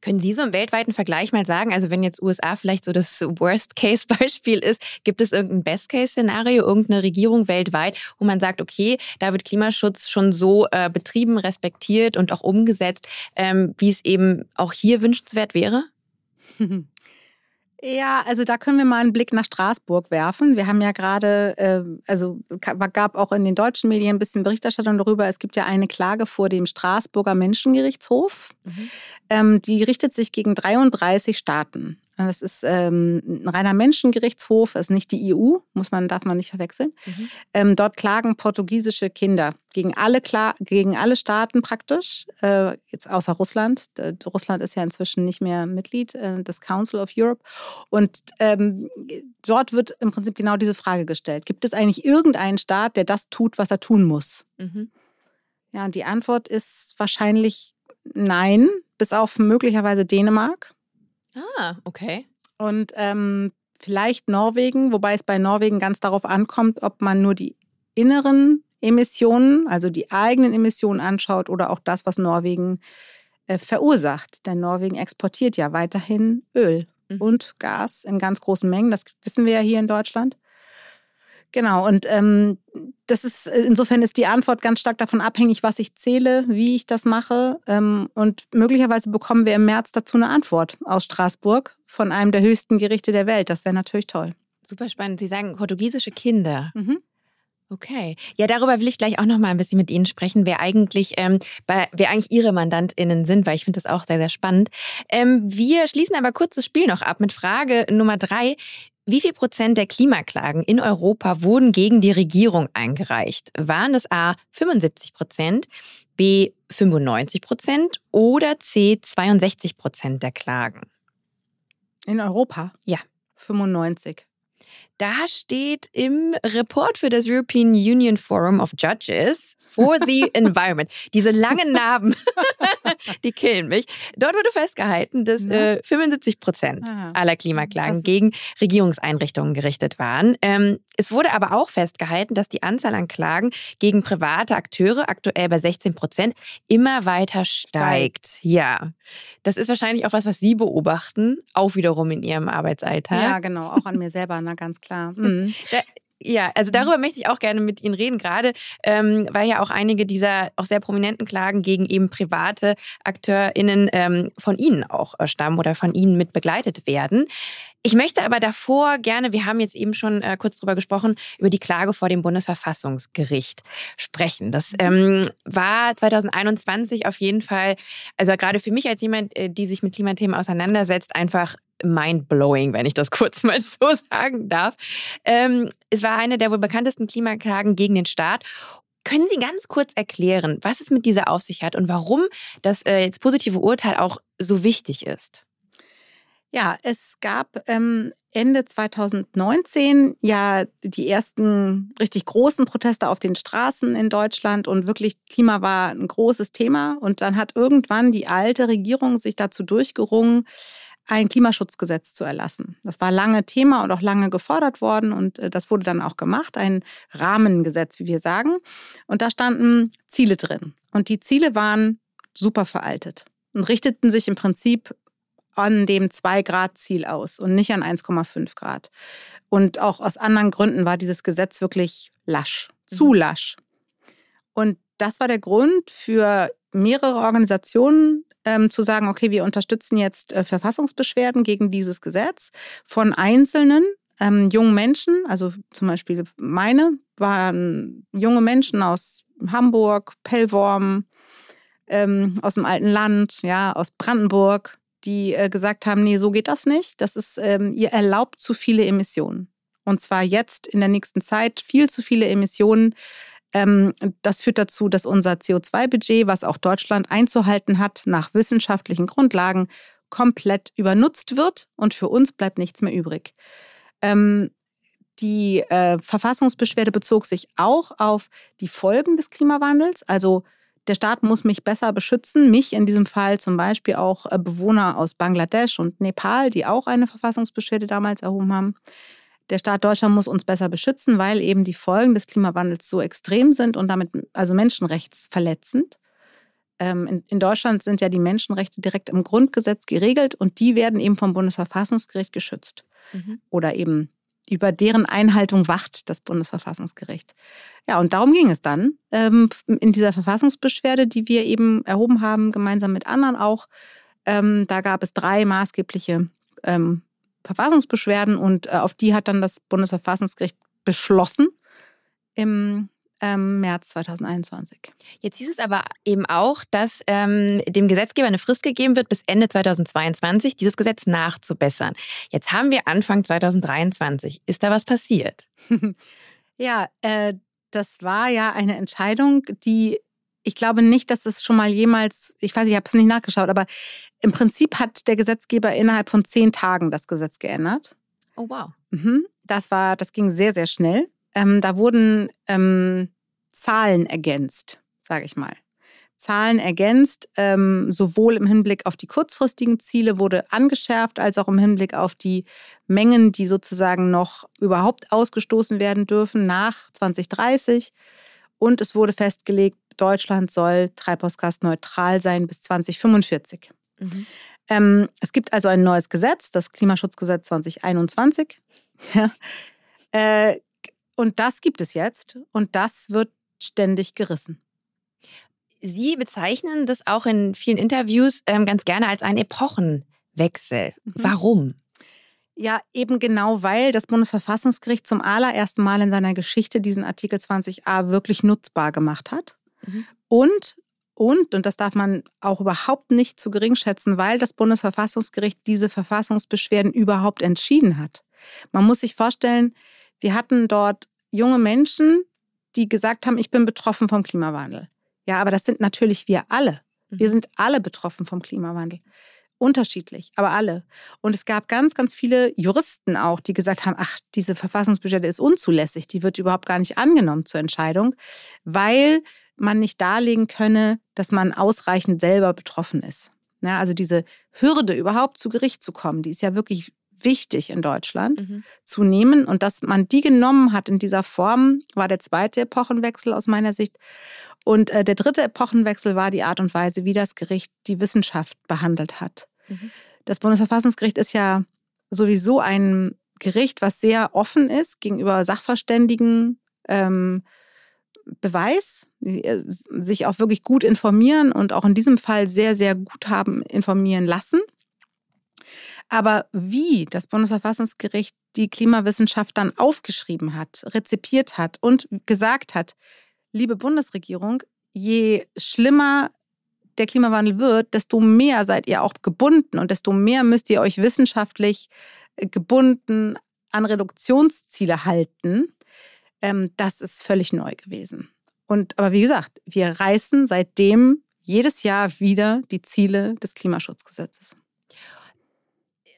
Können Sie so im weltweiten Vergleich mal sagen, also wenn jetzt USA vielleicht so das Worst-Case-Beispiel ist, gibt es irgendein Best-Case-Szenario, irgendeine Regierung weltweit, wo man sagt, okay, da wird Klimaschutz schon so äh, betrieben, respektiert und auch umgesetzt, ähm, wie es eben auch hier wünschenswert wäre? Ja, also da können wir mal einen Blick nach Straßburg werfen. Wir haben ja gerade, äh, also gab auch in den deutschen Medien ein bisschen Berichterstattung darüber. Es gibt ja eine Klage vor dem Straßburger Menschengerichtshof. Mhm. Ähm, die richtet sich gegen 33 Staaten. Das ist ähm, ein reiner Menschengerichtshof, ist nicht die EU, muss man, darf man nicht verwechseln. Mhm. Ähm, dort klagen portugiesische Kinder gegen alle, gegen alle Staaten praktisch, äh, jetzt außer Russland. Äh, Russland ist ja inzwischen nicht mehr Mitglied äh, des Council of Europe. Und ähm, dort wird im Prinzip genau diese Frage gestellt. Gibt es eigentlich irgendeinen Staat, der das tut, was er tun muss? Mhm. Ja, und die Antwort ist wahrscheinlich nein, bis auf möglicherweise Dänemark. Ah, okay. Und ähm, vielleicht Norwegen, wobei es bei Norwegen ganz darauf ankommt, ob man nur die inneren Emissionen, also die eigenen Emissionen anschaut oder auch das, was Norwegen äh, verursacht. Denn Norwegen exportiert ja weiterhin Öl mhm. und Gas in ganz großen Mengen. Das wissen wir ja hier in Deutschland. Genau, und ähm, das ist, insofern ist die Antwort ganz stark davon abhängig, was ich zähle, wie ich das mache. Ähm, und möglicherweise bekommen wir im März dazu eine Antwort aus Straßburg von einem der höchsten Gerichte der Welt. Das wäre natürlich toll. Super spannend. Sie sagen portugiesische Kinder. Mhm. Okay. Ja, darüber will ich gleich auch noch mal ein bisschen mit Ihnen sprechen, wer eigentlich, ähm, bei, wer eigentlich Ihre MandantInnen sind, weil ich finde das auch sehr, sehr spannend. Ähm, wir schließen aber kurz das Spiel noch ab mit Frage Nummer drei. Wie viel Prozent der Klimaklagen in Europa wurden gegen die Regierung eingereicht? Waren es A 75 Prozent, B 95 Prozent oder C 62 Prozent der Klagen? In Europa? Ja. 95. Da steht im Report für das European Union Forum of Judges for the Environment. Diese langen Narben, die killen mich. Dort wurde festgehalten, dass äh, 75 Prozent aller Klimaklagen gegen Regierungseinrichtungen gerichtet waren. Ähm, es wurde aber auch festgehalten, dass die Anzahl an Klagen gegen private Akteure aktuell bei 16 Prozent immer weiter steigt. steigt. Ja, das ist wahrscheinlich auch was, was Sie beobachten, auch wiederum in Ihrem Arbeitsalltag. Ja, genau, auch an mir selber, na ganz klar. Mhm. Ja, also darüber möchte ich auch gerne mit Ihnen reden, gerade ähm, weil ja auch einige dieser auch sehr prominenten Klagen gegen eben private AkteurInnen ähm, von Ihnen auch äh, stammen oder von Ihnen mit begleitet werden. Ich möchte aber davor gerne, wir haben jetzt eben schon äh, kurz drüber gesprochen, über die Klage vor dem Bundesverfassungsgericht sprechen. Das mhm. ähm, war 2021 auf jeden Fall, also gerade für mich als jemand, äh, die sich mit Klimathemen auseinandersetzt, einfach mind-blowing, wenn ich das kurz mal so sagen darf. Ähm, es war eine der wohl bekanntesten Klimaklagen gegen den Staat. Können Sie ganz kurz erklären, was es mit dieser auf sich hat und warum das äh, jetzt positive Urteil auch so wichtig ist? Ja, es gab ähm, Ende 2019 ja die ersten richtig großen Proteste auf den Straßen in Deutschland und wirklich Klima war ein großes Thema. Und dann hat irgendwann die alte Regierung sich dazu durchgerungen, ein Klimaschutzgesetz zu erlassen. Das war lange Thema und auch lange gefordert worden und äh, das wurde dann auch gemacht, ein Rahmengesetz, wie wir sagen. Und da standen Ziele drin. Und die Ziele waren super veraltet und richteten sich im Prinzip an dem 2-Grad-Ziel aus und nicht an 1,5 Grad. Und auch aus anderen Gründen war dieses Gesetz wirklich lasch, zu mhm. lasch. Und das war der Grund für mehrere Organisationen ähm, zu sagen, okay, wir unterstützen jetzt äh, Verfassungsbeschwerden gegen dieses Gesetz von Einzelnen, ähm, jungen Menschen, also zum Beispiel meine, waren junge Menschen aus Hamburg, Pellworm, ähm, aus dem alten Land, ja, aus Brandenburg, die äh, gesagt haben, nee, so geht das nicht. Das ist, ähm, ihr erlaubt zu viele Emissionen. Und zwar jetzt in der nächsten Zeit viel zu viele Emissionen. Ähm, das führt dazu, dass unser CO2-Budget, was auch Deutschland einzuhalten hat, nach wissenschaftlichen Grundlagen komplett übernutzt wird und für uns bleibt nichts mehr übrig. Ähm, die äh, Verfassungsbeschwerde bezog sich auch auf die Folgen des Klimawandels, also der Staat muss mich besser beschützen, mich in diesem Fall zum Beispiel auch äh, Bewohner aus Bangladesch und Nepal, die auch eine Verfassungsbeschwerde damals erhoben haben. Der Staat Deutschland muss uns besser beschützen, weil eben die Folgen des Klimawandels so extrem sind und damit also menschenrechtsverletzend. Ähm, in Deutschland sind ja die Menschenrechte direkt im Grundgesetz geregelt und die werden eben vom Bundesverfassungsgericht geschützt. Mhm. Oder eben über deren Einhaltung wacht das Bundesverfassungsgericht. Ja, und darum ging es dann ähm, in dieser Verfassungsbeschwerde, die wir eben erhoben haben, gemeinsam mit anderen auch. Ähm, da gab es drei maßgebliche ähm, Verfassungsbeschwerden und äh, auf die hat dann das Bundesverfassungsgericht beschlossen im ähm, März 2021. Jetzt hieß es aber eben auch, dass ähm, dem Gesetzgeber eine Frist gegeben wird, bis Ende 2022 dieses Gesetz nachzubessern. Jetzt haben wir Anfang 2023. Ist da was passiert? ja, äh, das war ja eine Entscheidung, die ich glaube nicht, dass es schon mal jemals, ich weiß, ich habe es nicht nachgeschaut, aber im Prinzip hat der Gesetzgeber innerhalb von zehn Tagen das Gesetz geändert. Oh wow. Mhm. Das war, das ging sehr, sehr schnell. Ähm, da wurden ähm, Zahlen ergänzt, sage ich mal. Zahlen ergänzt, ähm, sowohl im Hinblick auf die kurzfristigen Ziele wurde angeschärft, als auch im Hinblick auf die Mengen, die sozusagen noch überhaupt ausgestoßen werden dürfen nach 2030. Und es wurde festgelegt, Deutschland soll treibhausgasneutral sein bis 2045. Mhm. Ähm, es gibt also ein neues Gesetz, das Klimaschutzgesetz 2021. Ja. Äh, und das gibt es jetzt und das wird ständig gerissen. Sie bezeichnen das auch in vielen Interviews ähm, ganz gerne als einen Epochenwechsel. Mhm. Warum? Ja, eben genau, weil das Bundesverfassungsgericht zum allerersten Mal in seiner Geschichte diesen Artikel 20a wirklich nutzbar gemacht hat. Mhm. Und, und, und das darf man auch überhaupt nicht zu gering schätzen, weil das Bundesverfassungsgericht diese Verfassungsbeschwerden überhaupt entschieden hat. Man muss sich vorstellen, wir hatten dort junge Menschen, die gesagt haben, ich bin betroffen vom Klimawandel. Ja, aber das sind natürlich wir alle. Wir mhm. sind alle betroffen vom Klimawandel. Unterschiedlich, aber alle. Und es gab ganz, ganz viele Juristen auch, die gesagt haben, ach, diese Verfassungsbeschwerde ist unzulässig, die wird überhaupt gar nicht angenommen zur Entscheidung, weil man nicht darlegen könne, dass man ausreichend selber betroffen ist. Ja, also diese Hürde, überhaupt zu Gericht zu kommen, die ist ja wirklich wichtig in Deutschland mhm. zu nehmen. Und dass man die genommen hat in dieser Form, war der zweite Epochenwechsel aus meiner Sicht. Und äh, der dritte Epochenwechsel war die Art und Weise, wie das Gericht die Wissenschaft behandelt hat. Mhm. Das Bundesverfassungsgericht ist ja sowieso ein Gericht, was sehr offen ist gegenüber Sachverständigen. Ähm, Beweis, äh, sich auch wirklich gut informieren und auch in diesem Fall sehr, sehr gut haben informieren lassen. Aber wie das Bundesverfassungsgericht die Klimawissenschaft dann aufgeschrieben hat, rezipiert hat und gesagt hat, liebe Bundesregierung, je schlimmer der Klimawandel wird, desto mehr seid ihr auch gebunden und desto mehr müsst ihr euch wissenschaftlich äh, gebunden an Reduktionsziele halten. Ähm, das ist völlig neu gewesen. Und aber wie gesagt, wir reißen seitdem jedes Jahr wieder die Ziele des Klimaschutzgesetzes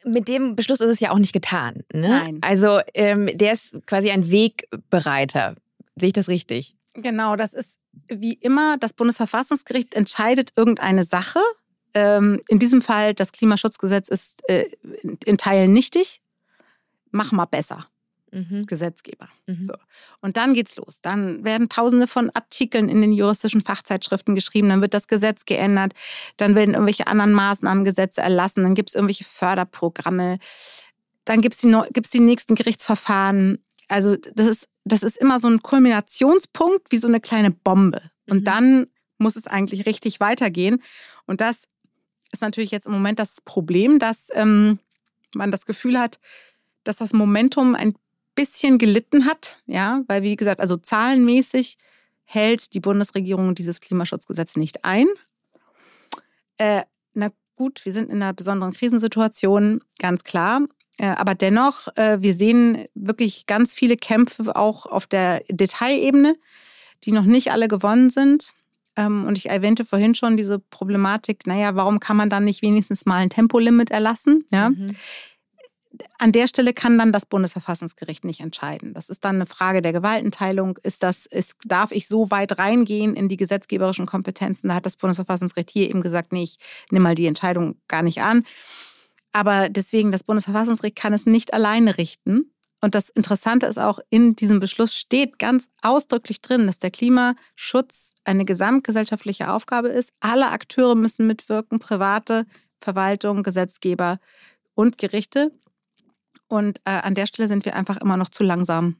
mit dem Beschluss ist es ja auch nicht getan. Ne? Nein. Also ähm, der ist quasi ein Wegbereiter. Sehe ich das richtig? Genau, das ist wie immer, das Bundesverfassungsgericht entscheidet irgendeine Sache. Ähm, in diesem Fall, das Klimaschutzgesetz ist äh, in Teilen nichtig. Mach mal besser mhm. Gesetzgeber. Mhm. So. Und dann geht's los. Dann werden tausende von Artikeln in den juristischen Fachzeitschriften geschrieben, dann wird das Gesetz geändert, dann werden irgendwelche anderen Maßnahmen, Gesetze erlassen, dann gibt es irgendwelche Förderprogramme, dann gibt es die, gibt's die nächsten Gerichtsverfahren. Also das ist, das ist immer so ein Kulminationspunkt wie so eine kleine Bombe. Und mhm. dann muss es eigentlich richtig weitergehen. Und das ist natürlich jetzt im Moment das Problem, dass ähm, man das Gefühl hat, dass das Momentum ein bisschen gelitten hat, ja, weil wie gesagt, also zahlenmäßig hält die Bundesregierung dieses Klimaschutzgesetz nicht ein. Äh, na gut, wir sind in einer besonderen Krisensituation, ganz klar. Äh, aber dennoch, äh, wir sehen wirklich ganz viele Kämpfe auch auf der Detailebene, die noch nicht alle gewonnen sind. Ähm, und ich erwähnte vorhin schon diese Problematik, naja, warum kann man dann nicht wenigstens mal ein Tempolimit erlassen? Ja. Mhm an der Stelle kann dann das Bundesverfassungsgericht nicht entscheiden. Das ist dann eine Frage der Gewaltenteilung. Ist das, ist, darf ich so weit reingehen in die gesetzgeberischen Kompetenzen? Da hat das Bundesverfassungsgericht hier eben gesagt, nee, ich nehme mal die Entscheidung gar nicht an. Aber deswegen, das Bundesverfassungsgericht kann es nicht alleine richten. Und das Interessante ist auch, in diesem Beschluss steht ganz ausdrücklich drin, dass der Klimaschutz eine gesamtgesellschaftliche Aufgabe ist. Alle Akteure müssen mitwirken, private Verwaltung, Gesetzgeber und Gerichte. Und äh, an der Stelle sind wir einfach immer noch zu langsam.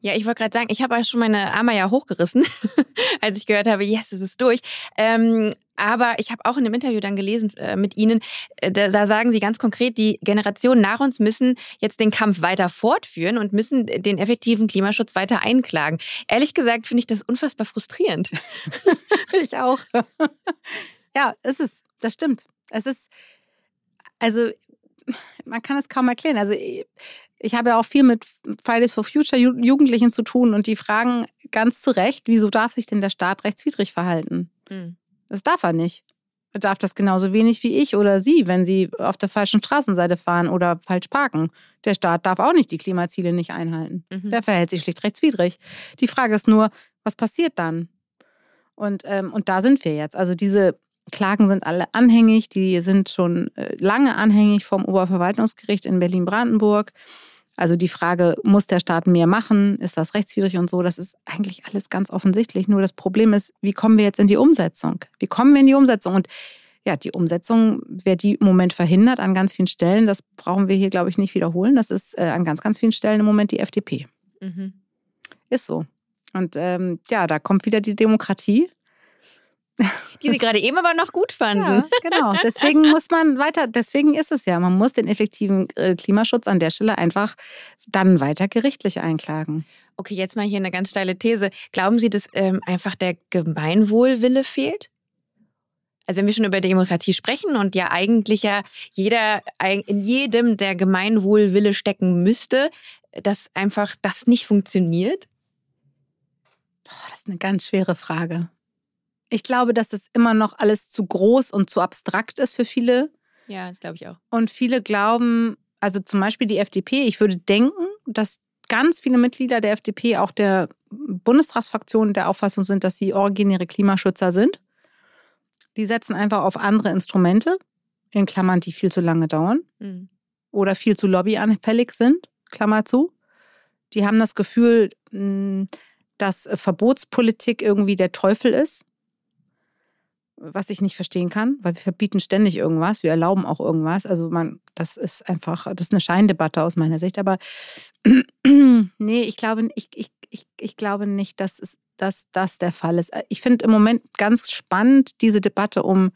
Ja, ich wollte gerade sagen, ich habe schon meine Arme ja hochgerissen, als ich gehört habe, yes, es ist durch. Ähm, Aber ich habe auch in einem Interview dann gelesen äh, mit Ihnen, äh, da, sagen Sie ganz konkret, die Generationen nach uns müssen jetzt den Kampf weiter fortführen und müssen den effektiven Klimaschutz weiter einklagen. Ehrlich gesagt finde ich das unfassbar frustrierend. ich auch. ja, es ist, das stimmt. Es ist, also man kann es kaum erklären. Also ich habe ja auch viel mit Fridays for Future Jugendlichen zu tun und die fragen ganz zu Recht, wieso darf sich denn der Staat rechtswidrig verhalten? Mhm. Das darf er nicht. Er darf das genauso wenig wie ich oder Sie, wenn Sie auf der falschen Straßenseite fahren oder falsch parken. Der Staat darf auch nicht die Klimaziele nicht einhalten. Mhm. Der verhält sich schlicht rechtswidrig. Die Frage ist nur, was passiert dann? Und, ähm, und da sind wir jetzt. Also diese Klagen sind alle anhängig, die sind schon äh, lange anhängig vom Oberverwaltungsgericht in Berlin-Brandenburg. Also die Frage, muss der Staat mehr machen? Ist das rechtswidrig und so? Das ist eigentlich alles ganz offensichtlich. Nur das Problem ist, wie kommen wir jetzt in die Umsetzung? Wie kommen wir in die Umsetzung? Und ja, die Umsetzung, wer die im Moment verhindert an ganz vielen Stellen, das brauchen wir hier, glaube ich, nicht wiederholen. Das ist äh, an ganz, ganz vielen Stellen im Moment die FDP. Mhm. Ist so. Und ähm, ja, da kommt wieder die Demokratie die sie gerade eben aber noch gut fanden. Ja, genau. Deswegen muss man weiter, deswegen ist es ja, man muss den effektiven äh, Klimaschutz an der Stelle einfach dann weiter gerichtlich einklagen. Okay, jetzt mal hier eine ganz steile These. Glauben Sie, dass ähm, einfach der Gemeinwohlwille fehlt? Also wenn wir schon über Demokratie sprechen und ja eigentlich ja jeder in jedem der Gemeinwohlwille stecken müsste, dass einfach das nicht funktioniert? Oh, das ist eine ganz schwere Frage. Ich glaube, dass es immer noch alles zu groß und zu abstrakt ist für viele. Ja, das glaube ich auch. Und viele glauben, also zum Beispiel die FDP, ich würde denken, dass ganz viele Mitglieder der FDP, auch der Bundestagsfraktion, der Auffassung sind, dass sie originäre Klimaschützer sind. Die setzen einfach auf andere Instrumente, in Klammern, die viel zu lange dauern mhm. oder viel zu lobbyanfällig sind, Klammer zu. Die haben das Gefühl, hm, dass Verbotspolitik irgendwie der Teufel ist was ich nicht verstehen kann, weil wir verbieten ständig irgendwas, wir erlauben auch irgendwas. Also man, das ist einfach, das ist eine Scheindebatte aus meiner Sicht. Aber nee, ich glaube, ich, ich, ich, ich glaube nicht, dass, es, dass das der Fall ist. Ich finde im Moment ganz spannend diese Debatte um,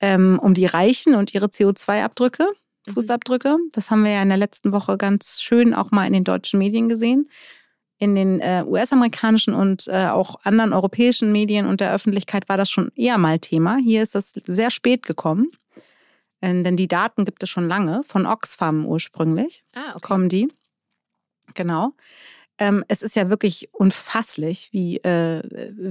ähm, um die Reichen und ihre CO2-Abdrücke. Mhm. Fußabdrücke. Das haben wir ja in der letzten Woche ganz schön auch mal in den deutschen Medien gesehen in den äh, US-amerikanischen und äh, auch anderen europäischen Medien und der Öffentlichkeit war das schon eher mal Thema. Hier ist das sehr spät gekommen, äh, denn die Daten gibt es schon lange, von Oxfam ursprünglich ah, okay. kommen die. Genau. Ähm, es ist ja wirklich unfasslich, wie, äh,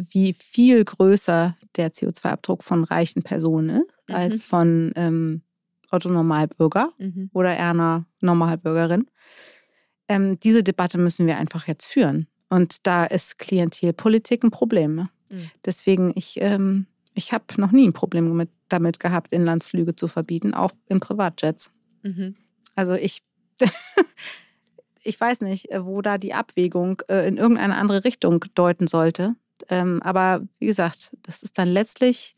wie viel größer der CO2-Abdruck von reichen Personen ist, mhm. als von ähm, Otto Normalbürger mhm. oder einer Normalbürgerin ähm, diese Debatte müssen wir einfach jetzt führen. Und da ist Klientelpolitik ein Problem. Ne? Mhm. Deswegen, ich, ähm, ich habe noch nie ein Problem mit, damit gehabt, Inlandsflüge zu verbieten, auch in Privatjets. Mhm. Also ich, ich weiß nicht, äh, wo da die Abwägung äh, in irgendeine andere Richtung deuten sollte. Ähm, aber wie gesagt, das ist dann letztlich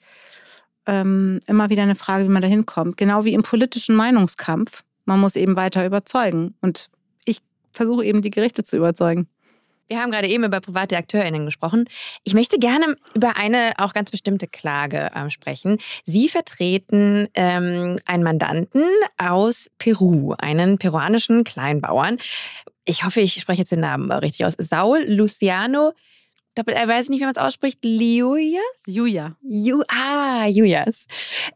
ähm, immer wieder eine Frage, wie man da hinkommt. Genau wie im politischen Meinungskampf. Man muss eben weiter überzeugen. Und versuche eben die Gerichte zu überzeugen. Wir haben gerade eben über private AkteurInnen gesprochen. Ich möchte gerne über eine auch ganz bestimmte Klage äh, sprechen. Sie vertreten ähm, einen Mandanten aus Peru, einen peruanischen Kleinbauern. Ich hoffe, ich spreche jetzt den Namen richtig aus. Saul Luciano Doppel R, weiß nicht, wie man es ausspricht. Liujas? Julia. Ju ah, Julias.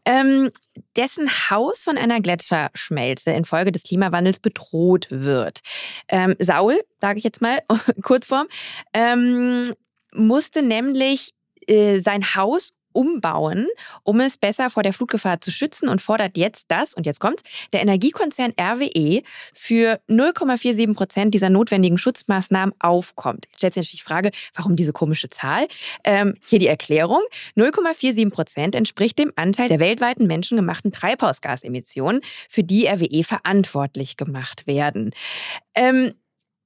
Ähm, dessen Haus von einer Gletscherschmelze infolge des Klimawandels bedroht wird. Ähm, Saul, sage ich jetzt mal, Kurzform, ähm, musste nämlich äh, sein Haus umbauen, um es besser vor der Flutgefahr zu schützen und fordert jetzt das, und jetzt kommt, der Energiekonzern RWE für 0,47 Prozent dieser notwendigen Schutzmaßnahmen aufkommt. Jetzt stellt sich natürlich die Frage, warum diese komische Zahl? Ähm, hier die Erklärung. 0,47 Prozent entspricht dem Anteil der weltweiten menschengemachten Treibhausgasemissionen, für die RWE verantwortlich gemacht werden. Ähm,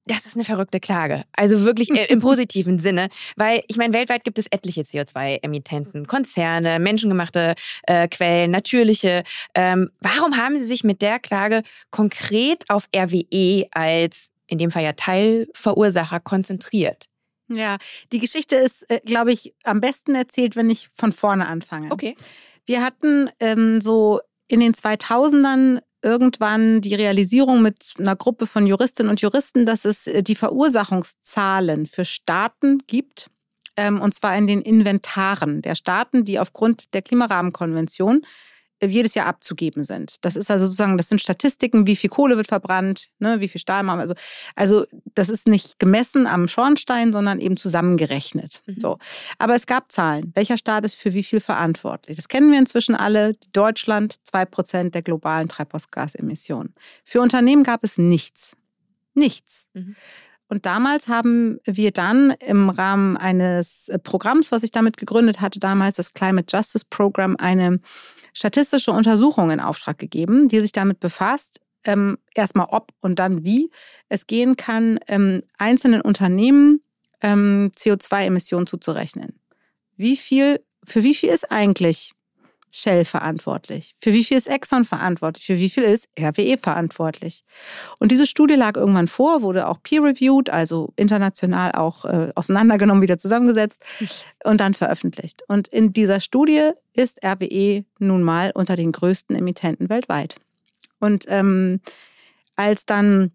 das ist eine verrückte Klage. Also wirklich äh, im positiven Sinne, weil ich meine, weltweit gibt es etliche CO2-Emittenten, Konzerne, menschengemachte äh, Quellen, natürliche. Ähm, warum haben Sie sich mit der Klage konkret auf RWE als in dem Fall ja Teilverursacher konzentriert? Ja, die Geschichte ist, äh, glaube ich, am besten erzählt, wenn ich von vorne anfange. Okay. Wir hatten ähm, so in den 2000ern irgendwann die Realisierung mit einer Gruppe von Juristinnen und Juristen, dass es äh, die Verursachungszahlen für Staaten gibt, ähm, und zwar in den Inventaren der Staaten, die aufgrund der Klimarahmenkonvention jedes Jahr abzugeben sind. Das ist also sozusagen, das sind Statistiken, wie viel Kohle wird verbrannt, ne, wie viel Stahl machen wir. Also, also das ist nicht gemessen am Schornstein, sondern eben zusammengerechnet. Mhm. So. Aber es gab Zahlen. Welcher Staat ist für wie viel verantwortlich? Das kennen wir inzwischen alle. Deutschland, zwei Prozent der globalen Treibhausgasemissionen. Für Unternehmen gab es nichts. Nichts. Mhm. Und damals haben wir dann im Rahmen eines Programms, was ich damit gegründet hatte, damals das Climate Justice Program, eine statistische Untersuchung in Auftrag gegeben, die sich damit befasst, ähm, erstmal ob und dann wie es gehen kann, ähm, einzelnen Unternehmen ähm, CO2-Emissionen zuzurechnen. Wie viel, für wie viel ist eigentlich Shell verantwortlich? Für wie viel ist Exxon verantwortlich? Für wie viel ist RWE verantwortlich? Und diese Studie lag irgendwann vor, wurde auch peer-reviewed, also international auch äh, auseinandergenommen, wieder zusammengesetzt und dann veröffentlicht. Und in dieser Studie ist RWE nun mal unter den größten Emittenten weltweit. Und ähm, als dann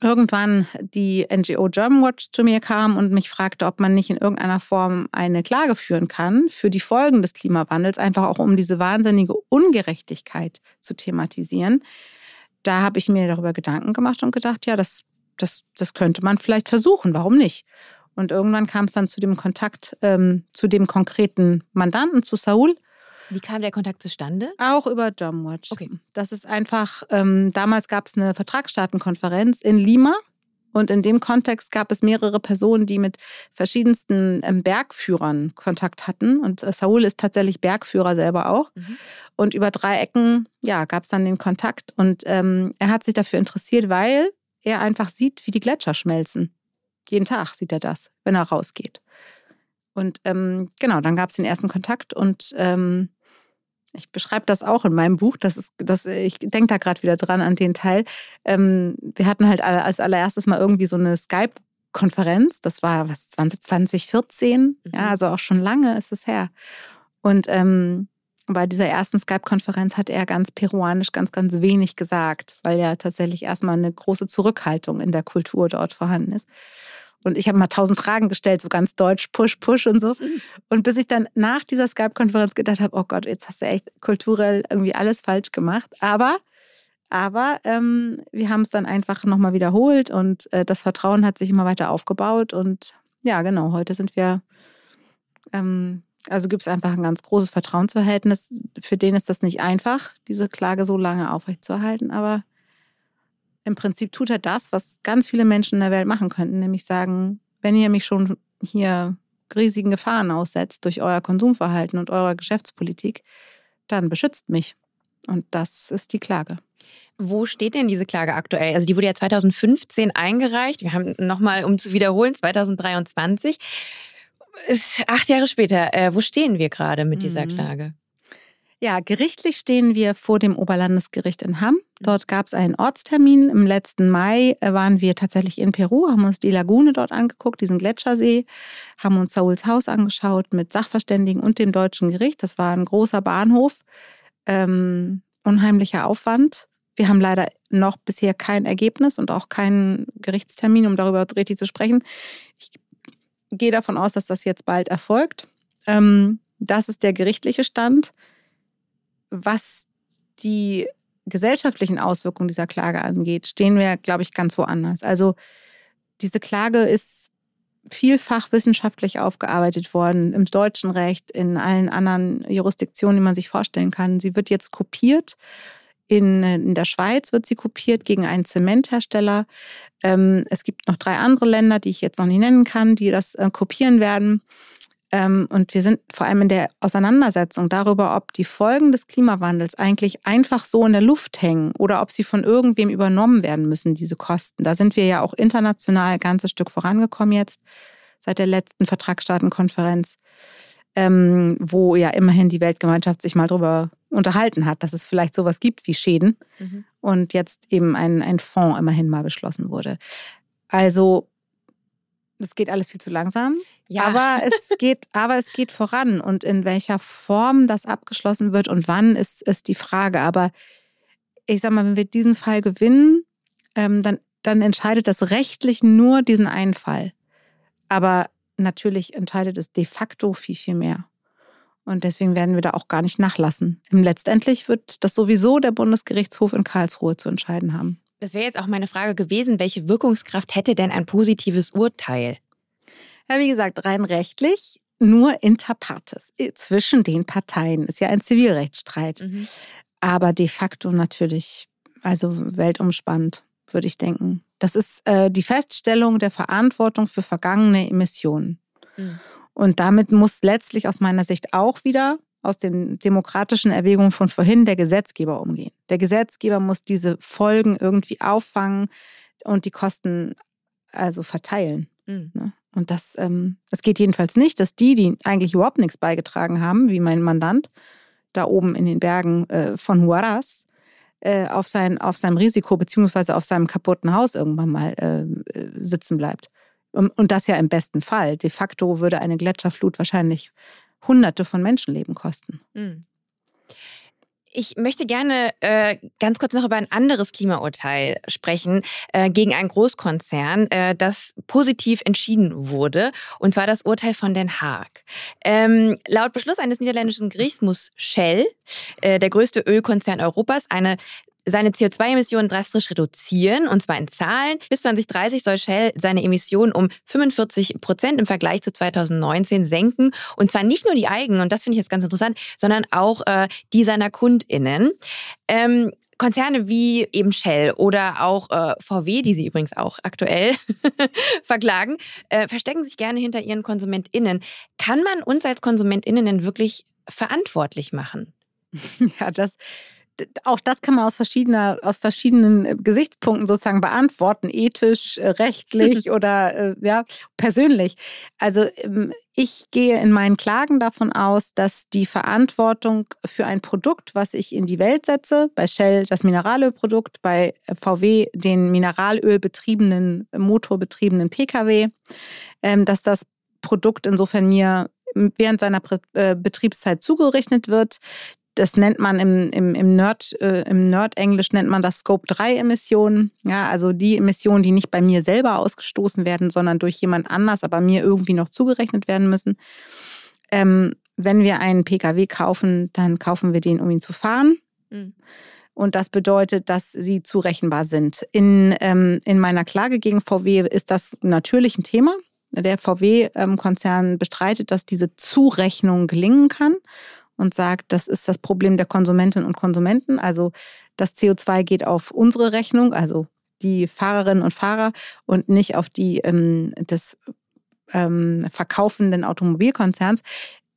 irgendwann die NGO Germanwatch zu mir kam und mich fragte, ob man nicht in irgendeiner Form eine Klage führen kann für die Folgen des Klimawandels, einfach auch um diese wahnsinnige Ungerechtigkeit zu thematisieren. Da habe ich mir darüber Gedanken gemacht und gedacht, ja, das, das, das könnte man vielleicht versuchen, warum nicht? Und irgendwann kam es dann zu dem Kontakt ähm, zu dem konkreten Mandanten, zu Saul. Wie kam der Kontakt zustande? Auch über Domwatch. Okay. Das ist einfach, ähm, damals gab es eine Vertragsstaatenkonferenz in Lima. Und in dem Kontext gab es mehrere Personen, die mit verschiedensten ähm, Bergführern Kontakt hatten. Und äh, Saul ist tatsächlich Bergführer selber auch. Mhm. Und über drei Ecken ja, gab es dann den Kontakt. Und ähm, er hat sich dafür interessiert, weil er einfach sieht, wie die Gletscher schmelzen. Jeden Tag sieht er das, wenn er rausgeht. Und ähm, genau, dann gab es den ersten Kontakt und ähm, ich beschreibe das auch in meinem Buch. Das ist, das, ich denke da gerade wieder dran an den Teil. Ähm, wir hatten halt als allererstes mal irgendwie so eine Skype-Konferenz. Das war was 2014. Mhm. Ja, also auch schon lange ist es her. Und ähm, bei dieser ersten Skype-Konferenz hat er ganz peruanisch ganz, ganz wenig gesagt, weil ja tatsächlich erstmal eine große Zurückhaltung in der Kultur dort vorhanden ist. Und ich habe mal tausend Fragen gestellt, so ganz deutsch, push, push und so. Mhm. Und bis ich dann nach dieser Skype-Konferenz gedacht habe, oh Gott, jetzt hast du echt kulturell irgendwie alles falsch gemacht. Aber, aber ähm, wir haben es dann einfach nochmal wiederholt und äh, das Vertrauen hat sich immer weiter aufgebaut. Und ja, genau, heute sind wir, ähm, also gibt es einfach ein ganz großes Vertrauensverhältnis. Für den ist das nicht einfach, diese Klage so lange aufrechtzuerhalten, aber im Prinzip tut er das, was ganz viele Menschen in der Welt machen könnten, nämlich sagen, wenn ihr mich schon hier riesigen Gefahren aussetzt durch euer Konsumverhalten und eure Geschäftspolitik, dann beschützt mich. Und das ist die Klage. Wo steht denn diese Klage aktuell? Also die wurde ja 2015 eingereicht. Wir haben nochmal, um zu wiederholen, 2023. Ist acht Jahre später. Äh, wo stehen wir gerade mit dieser mhm. Klage? Ja, gerichtlich stehen wir vor dem Oberlandesgericht in Hamm. Dort gab es einen Ortstermin. Im letzten Mai äh, waren wir tatsächlich in Peru, haben uns die Lagune dort angeguckt, diesen Gletschersee, haben uns Sauls Haus angeschaut mit Sachverständigen und dem deutschen Gericht. Das war ein großer Bahnhof, ähm, unheimlicher Aufwand. Wir haben leider noch bisher kein Ergebnis und auch keinen Gerichtstermin, um darüber richtig zu sprechen. Ich gehe davon aus, dass das jetzt bald erfolgt. Ähm, das ist der gerichtliche Stand was die gesellschaftlichen Auswirkungen dieser Klage angeht, stehen wir, glaube ich, ganz woanders. Also diese Klage ist vielfach wissenschaftlich aufgearbeitet worden, im deutschen Recht, in allen anderen Jurisdiktionen, die man sich vorstellen kann. Sie wird jetzt kopiert. In, in der Schweiz wird sie kopiert gegen einen Zementhersteller. Ähm, es gibt noch drei andere Länder, die ich jetzt noch nicht nennen kann, die das äh, kopieren werden. Ähm, und wir sind vor allem in der Auseinandersetzung darüber, ob die Folgen des Klimawandels eigentlich einfach so in der Luft hängen oder ob sie von irgendwem übernommen werden müssen, diese Kosten. Da sind wir ja auch international ein ganzes Stück vorangekommen jetzt seit der letzten Vertragsstaatenkonferenz, ähm, wo ja immerhin die Weltgemeinschaft sich mal darüber unterhalten hat, dass es vielleicht sowas gibt wie Schäden mhm. und jetzt eben ein, ein Fonds immerhin mal beschlossen wurde. Also Das geht alles viel zu langsam. Ja. Aber es geht, aber es geht voran. Und in welcher Form das abgeschlossen wird und wann, ist, ist die Frage. Aber ich sag mal, wenn wir diesen Fall gewinnen, ähm, dann, dann entscheidet das rechtlich nur diesen einen Fall. Aber natürlich entscheidet es de facto viel, viel mehr. Und deswegen werden wir da auch gar nicht nachlassen. Letztendlich wird das sowieso der Bundesgerichtshof in Karlsruhe zu entscheiden haben. Das wäre jetzt auch meine Frage gewesen, welche Wirkungskraft hätte denn ein positives Urteil? Ja, wie gesagt, rein rechtlich nur inter partes, zwischen den Parteien. Ist ja ein Zivilrechtsstreit. Mhm. Aber de facto natürlich, also weltumspannend, würde ich denken. Das ist äh, die Feststellung der Verantwortung für vergangene Emissionen. Mhm. Und damit muss letztlich aus meiner Sicht auch wieder aus den demokratischen Erwägungen von vorhin der Gesetzgeber umgehen. Der Gesetzgeber muss diese Folgen irgendwie auffangen und die Kosten also verteilen. Mhm. Ne? Und das, ähm, das geht jedenfalls nicht, dass die, die eigentlich überhaupt nichts beigetragen haben, wie mein Mandant, da oben in den Bergen äh, von Huaraz, äh, auf, sein, auf seinem Risiko beziehungsweise auf seinem kaputten Haus irgendwann mal äh, äh sitzen bleibt. Und, und das ja im besten Fall. De facto würde eine Gletscherflut wahrscheinlich Hunderte von Menschenleben kosten. Mhm. Ich möchte gerne äh, ganz kurz noch über ein anderes Klimaurteil sprechen äh, gegen einen Großkonzern, äh, das positiv entschieden wurde, und zwar das Urteil von Den Haag. Ähm, laut Beschluss eines niederländischen Gerichts muss Shell, äh, der größte Ölkonzern Europas, eine seine CO2-Emissionen drastisch reduzieren, und zwar in Zahlen. Bis 2030 soll Shell seine Emissionen um 45 Prozent im Vergleich zu 2019 senken. Und zwar nicht nur die eigenen, und das finde ich jetzt ganz interessant, sondern auch äh, die seiner KundInnen. Ähm, Konzerne wie eben Shell oder auch äh, VW, die sie übrigens auch aktuell verklagen, äh, verstecken sich gerne hinter ihren KonsumentInnen. Kann man uns als KonsumentInnen denn wirklich verantwortlich machen? Ja, das auch das kann man aus, verschiedener, aus verschiedenen äh, Gesichtspunkten sozusagen beantworten, ethisch, äh, rechtlich oder äh, ja, persönlich. Also ähm, ich gehe in meinen Klagen davon aus, dass die Verantwortung für ein Produkt, was ich in die Welt setze, bei Shell das Mineralölprodukt, bei VW den Mineralölbetriebenen, motorbetriebenen Pkw, ähm, dass das Produkt insofern mir während seiner Betriebszeit zugerechnet wird, das nennt man im, im, im Nerd, äh, im Nerd-Englisch nennt man das Scope 3 Emissionen. Ja, also die Emissionen, die nicht bei mir selber ausgestoßen werden, sondern durch jemand anders, aber mir irgendwie noch zugerechnet werden müssen. Ähm, wenn wir einen Pkw kaufen, dann kaufen wir den, um ihn zu fahren. Mhm. Und das bedeutet, dass sie zurechenbar sind. In, ähm, in meiner Klage gegen VW ist das natürlich ein Thema. Der VW-Konzern ähm, bestreitet, dass diese Zurechnung gelingen kann und sagt, das ist das Problem der Konsumentinnen und Konsumenten. Also das CO2 geht auf unsere Rechnung, also die Fahrerinnen und Fahrer und nicht auf die ähm, des ähm, verkaufenden Automobilkonzerns.